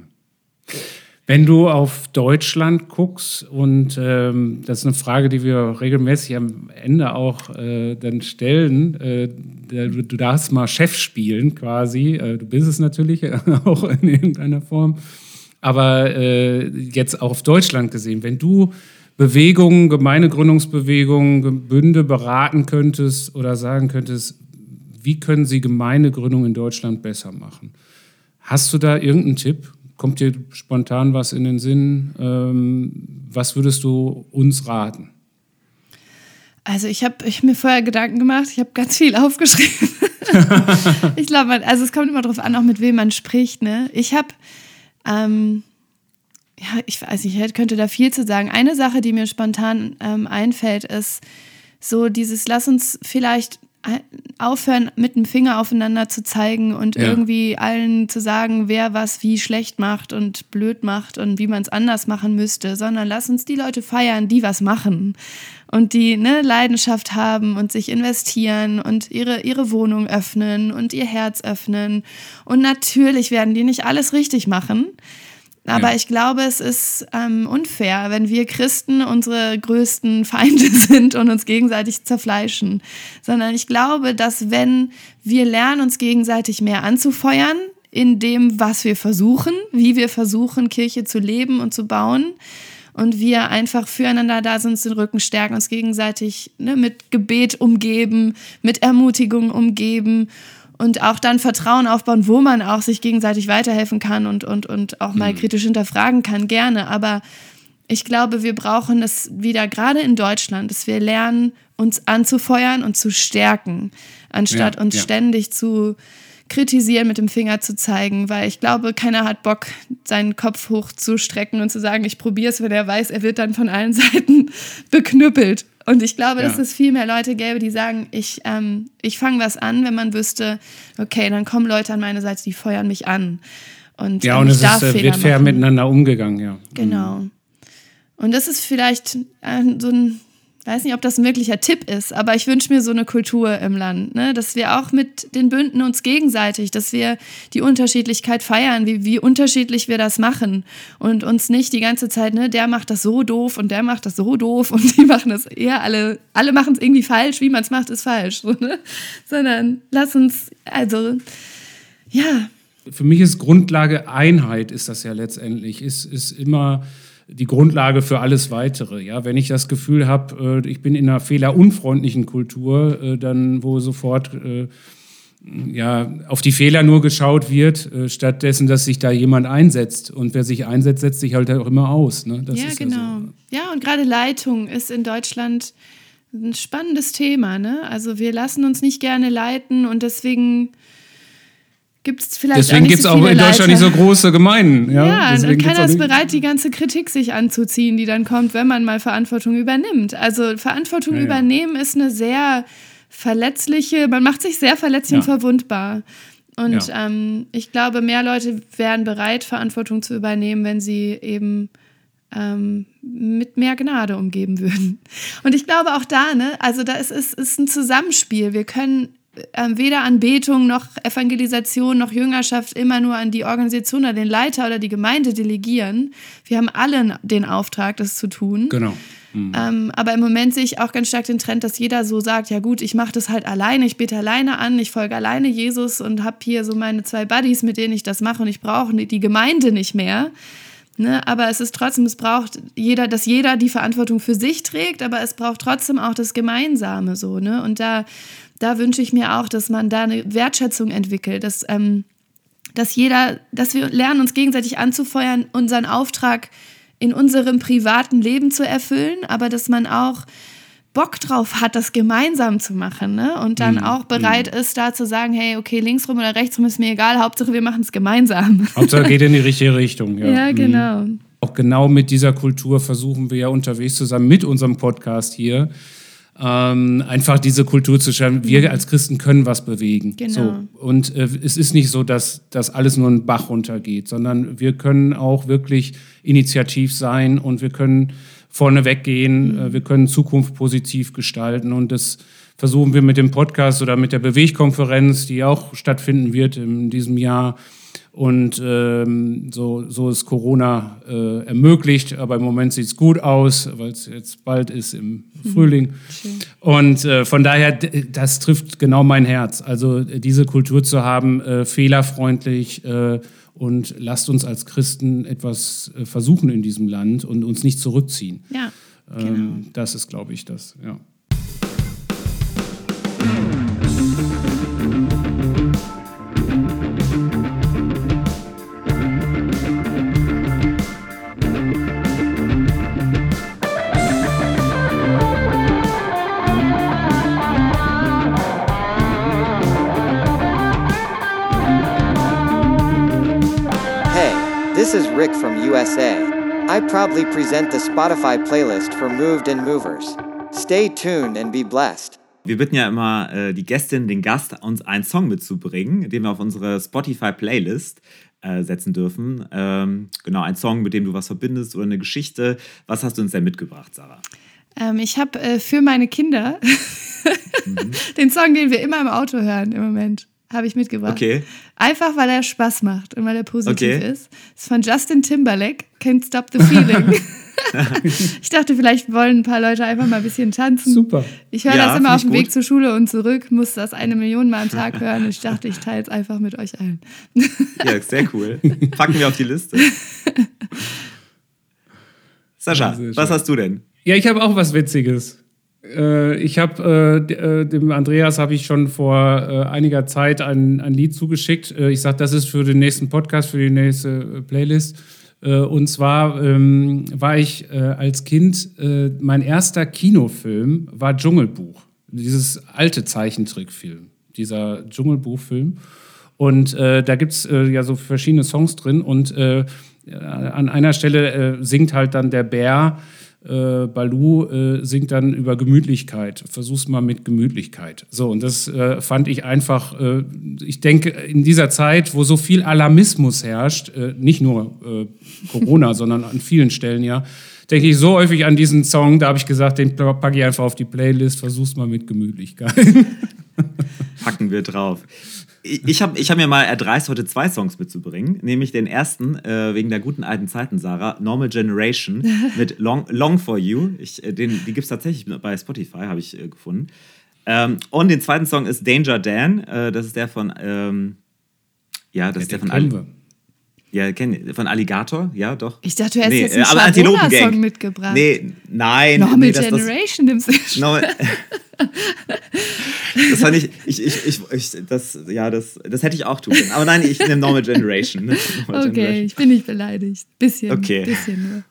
Wenn du auf Deutschland guckst, und ähm, das ist eine Frage, die wir regelmäßig am Ende auch äh, dann stellen, äh, du, du, darfst mal Chef spielen quasi, äh, du bist es natürlich auch in irgendeiner Form, aber äh, jetzt auch auf Deutschland gesehen, wenn du Bewegungen, Gemeindegründungsbewegungen, Bünde beraten könntest oder sagen könntest, wie können Sie Gemeindegründung in Deutschland besser machen? Hast du da irgendeinen Tipp? Kommt dir spontan was in den Sinn? Ähm, was würdest du uns raten? Also ich habe ich mir vorher Gedanken gemacht, ich habe ganz viel aufgeschrieben. ich glaube, also es kommt immer darauf an, auch mit wem man spricht. Ne? Ich habe, ähm, ja, ich weiß nicht, ich könnte da viel zu sagen. Eine Sache, die mir spontan ähm, einfällt, ist so dieses, lass uns vielleicht aufhören, mit dem Finger aufeinander zu zeigen und ja. irgendwie allen zu sagen, wer was wie schlecht macht und blöd macht und wie man es anders machen müsste, sondern lass uns die Leute feiern, die was machen und die eine Leidenschaft haben und sich investieren und ihre, ihre Wohnung öffnen und ihr Herz öffnen. Und natürlich werden die nicht alles richtig machen. Aber ja. ich glaube, es ist ähm, unfair, wenn wir Christen unsere größten Feinde sind und uns gegenseitig zerfleischen. Sondern ich glaube, dass wenn wir lernen, uns gegenseitig mehr anzufeuern, in dem, was wir versuchen, wie wir versuchen, Kirche zu leben und zu bauen, und wir einfach füreinander da sind, uns den Rücken stärken, uns gegenseitig ne, mit Gebet umgeben, mit Ermutigung umgeben und auch dann Vertrauen aufbauen, wo man auch sich gegenseitig weiterhelfen kann und, und, und auch mal mhm. kritisch hinterfragen kann, gerne. Aber ich glaube, wir brauchen es wieder, gerade in Deutschland, dass wir lernen, uns anzufeuern und zu stärken, anstatt ja, uns ja. ständig zu kritisieren, mit dem Finger zu zeigen, weil ich glaube, keiner hat Bock, seinen Kopf hochzustrecken und zu sagen, ich probiere es, wenn er weiß, er wird dann von allen Seiten beknüppelt. Und ich glaube, ja. dass es viel mehr Leute gäbe, die sagen, ich, ähm, ich fange was an, wenn man wüsste, okay, dann kommen Leute an meine Seite, die feuern mich an. Und, ja, und es ist, äh, wird fair machen. miteinander umgegangen, ja. Genau. Und das ist vielleicht äh, so ein, weiß nicht, ob das ein wirklicher Tipp ist, aber ich wünsche mir so eine Kultur im Land, ne? dass wir auch mit den Bünden uns gegenseitig, dass wir die Unterschiedlichkeit feiern, wie, wie unterschiedlich wir das machen und uns nicht die ganze Zeit, ne, der macht das so doof und der macht das so doof und die machen das eher alle, alle machen es irgendwie falsch, wie man es macht, ist falsch, so, ne? sondern lass uns, also, ja. Für mich ist Grundlage Einheit, ist das ja letztendlich, ist, ist immer die Grundlage für alles Weitere. Ja, wenn ich das Gefühl habe, äh, ich bin in einer fehlerunfreundlichen Kultur, äh, dann wo sofort äh, ja, auf die Fehler nur geschaut wird, stattdessen, dass sich da jemand einsetzt. Und wer sich einsetzt, setzt sich halt auch immer aus. Ne? ja, genau. Also ja, und gerade Leitung ist in Deutschland ein spannendes Thema. Ne? Also wir lassen uns nicht gerne leiten und deswegen gibt es vielleicht Deswegen gibt es auch, so in Deutschland Leiter. nicht so große Gemeinden. Ja, ja und keiner ist bereit, die ganze Kritik sich anzuziehen, die dann kommt, wenn man mal Verantwortung übernimmt. Also Verantwortung ja, übernehmen ist eine sehr verletzliche, man macht sich sehr verletzlich und verwundbar. Und ähm, ich glaube, mehr Leute wären bereit, Verantwortung zu übernehmen, wenn sie eben ähm, mit mehr Gnade umgeben würden. Und ich glaube auch da, ne, also da ist, ist, ist ein Zusammenspiel. Wir können weder Anbetung noch Evangelisation noch Jüngerschaft immer nur an die Organisation oder den Leiter oder die Gemeinde delegieren. Wir haben alle den Auftrag, das zu tun. Genau. Mhm. Ähm, aber im Moment sehe ich auch ganz stark den Trend, dass jeder so sagt, ja gut, ich mache das halt alleine, ich bete alleine an, ich folge alleine Jesus und habe hier so meine zwei Buddies, mit denen ich das mache und ich brauche die Gemeinde nicht mehr. Ne? Aber es ist trotzdem, es braucht jeder, dass jeder die Verantwortung für sich trägt, aber es braucht trotzdem auch das Gemeinsame so. Ne? Und da da wünsche ich mir auch, dass man da eine Wertschätzung entwickelt, dass, ähm, dass jeder, dass wir lernen, uns gegenseitig anzufeuern, unseren Auftrag in unserem privaten Leben zu erfüllen, aber dass man auch Bock drauf hat, das gemeinsam zu machen, ne? Und dann mm, auch bereit mm. ist, da zu sagen, hey, okay, linksrum oder rechtsrum ist mir egal, Hauptsache wir machen es gemeinsam. Hauptsache geht in die richtige Richtung, ja. Ja, genau. Mm. Auch genau mit dieser Kultur versuchen wir ja unterwegs zusammen mit unserem Podcast hier ähm, einfach diese Kultur zu schaffen. Wir als Christen können was bewegen. Genau. So. Und äh, es ist nicht so, dass das alles nur einen Bach runtergeht, sondern wir können auch wirklich initiativ sein und wir können vorne weggehen, mhm. äh, wir können Zukunft positiv gestalten und das versuchen wir mit dem Podcast oder mit der Bewegkonferenz, die auch stattfinden wird in diesem Jahr, und ähm, so, so ist Corona äh, ermöglicht, aber im Moment sieht es gut aus, weil es jetzt bald ist im mhm. Frühling. Mhm. Und äh, von daher, das trifft genau mein Herz. Also diese Kultur zu haben, äh, fehlerfreundlich äh, und lasst uns als Christen etwas äh, versuchen in diesem Land und uns nicht zurückziehen. Ja, ähm, genau. Ähm, das ist, glaube ich, das, ja. Rick from USA. I proudly present the Spotify playlist for Moved and Movers. Stay tuned and be blessed. Wir bitten ja immer äh, die Gästin, den Gast, uns einen Song mitzubringen, den wir auf unsere Spotify-Playlist äh, setzen dürfen. Ähm, genau, ein Song, mit dem du was verbindest oder eine Geschichte. Was hast du uns denn mitgebracht, Sarah? Ähm, ich habe äh, für meine Kinder mhm. den Song, den wir immer im Auto hören im Moment habe ich mitgebracht. Okay. Einfach, weil er Spaß macht und weil er positiv okay. ist. Das ist von Justin Timberlake, Can't Stop the Feeling. ich dachte, vielleicht wollen ein paar Leute einfach mal ein bisschen tanzen. Super. Ich höre ja, das immer auf dem Weg zur Schule und zurück, muss das eine Million Mal am Tag hören. Ich dachte, ich teile es einfach mit euch allen. ja, sehr cool. Packen wir auf die Liste. Sascha, was hast du denn? Ja, ich habe auch was Witziges. Äh, ich habe äh, äh, dem Andreas habe ich schon vor äh, einiger Zeit ein, ein Lied zugeschickt. Äh, ich sage, das ist für den nächsten Podcast, für die nächste äh, Playlist. und zwar ähm, war ich als Kind, mein erster Kinofilm war Dschungelbuch. Dieses alte Zeichentrickfilm, dieser Dschungelbuchfilm. Und da gibt es ja so verschiedene Songs drin. Und an einer Stelle singt halt dann der Bär äh, Balu äh, singt dann über Gemütlichkeit. Versuch's mal mit Gemütlichkeit. So, und das äh, fand ich einfach, äh, ich denke, in dieser Zeit, wo so viel Alarmismus herrscht, äh, nicht nur äh, Corona, sondern an vielen Stellen ja, denke ich so häufig an diesen Song, da habe ich gesagt, den packe ich einfach auf die Playlist, versuch's mal mit Gemütlichkeit. Packen wir drauf. Ich habe ich hab mir mal erdreist, heute zwei Songs mitzubringen. Nämlich den ersten, äh, wegen der guten alten Zeiten, Sarah, Normal Generation mit Long, Long for You. Ich, äh, den, die gibt es tatsächlich bei Spotify, habe ich äh, gefunden. Ähm, und den zweiten Song ist Danger Dan. Äh, das ist der von. Ähm, ja, das ja, ist der von. Al ja, kenn, von Alligator, ja, doch. Ich dachte, du hättest nee, jetzt einen äh, Song mitgebracht. Nee, nein. Normal nee, Generation nimmst du schon. das fand ich, ich, ich, ich, ich, das, ja, das, das hätte ich auch tun können. Aber nein, ich nehme Normal Generation. Ne? Normal okay, Generation. ich bin nicht beleidigt. Bisschen, okay. bisschen nur.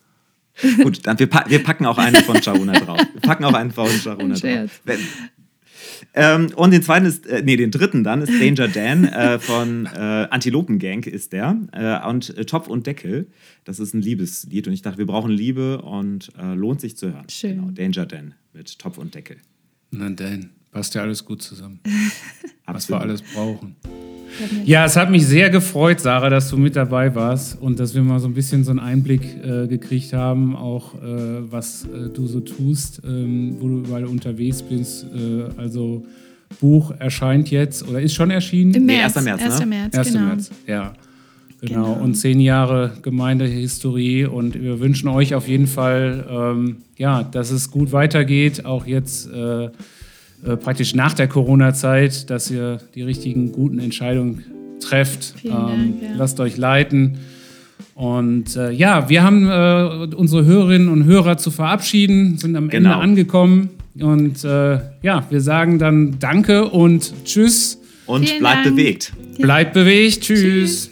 Gut, dann wir, wir packen auch einen von Charuna drauf. Wir packen auch einen von Charuna drauf. Wenn, ähm, und den zweiten ist, äh, nee, den dritten dann ist Danger Dan äh, von äh, Antilopen Gang ist der. Äh, und äh, Topf und Deckel. Das ist ein Liebeslied. Und ich dachte, wir brauchen Liebe und äh, lohnt sich zu hören. Schön. Genau, Danger Dan mit Topf und Deckel. Na Dan, passt ja alles gut zusammen. Was wir alles brauchen. Ja, es hat mich sehr gefreut, Sarah, dass du mit dabei warst und dass wir mal so ein bisschen so einen Einblick äh, gekriegt haben, auch äh, was äh, du so tust, ähm, wo du überall unterwegs bist. Äh, also Buch erscheint jetzt oder ist schon erschienen? Im März. 1. März, 1. Ne? März, 1. Genau. März, ja. Genau. genau. und zehn Jahre Gemeindehistorie und wir wünschen euch auf jeden Fall, ähm, ja, dass es gut weitergeht, auch jetzt äh, äh, praktisch nach der Corona-Zeit, dass ihr die richtigen, guten Entscheidungen trefft. Ähm, Dank, ja. Lasst euch leiten. Und äh, ja, wir haben äh, unsere Hörerinnen und Hörer zu verabschieden, sind am genau. Ende angekommen. Und äh, ja, wir sagen dann Danke und Tschüss. Und bleibt bewegt. Bleibt bewegt. Tschüss. tschüss.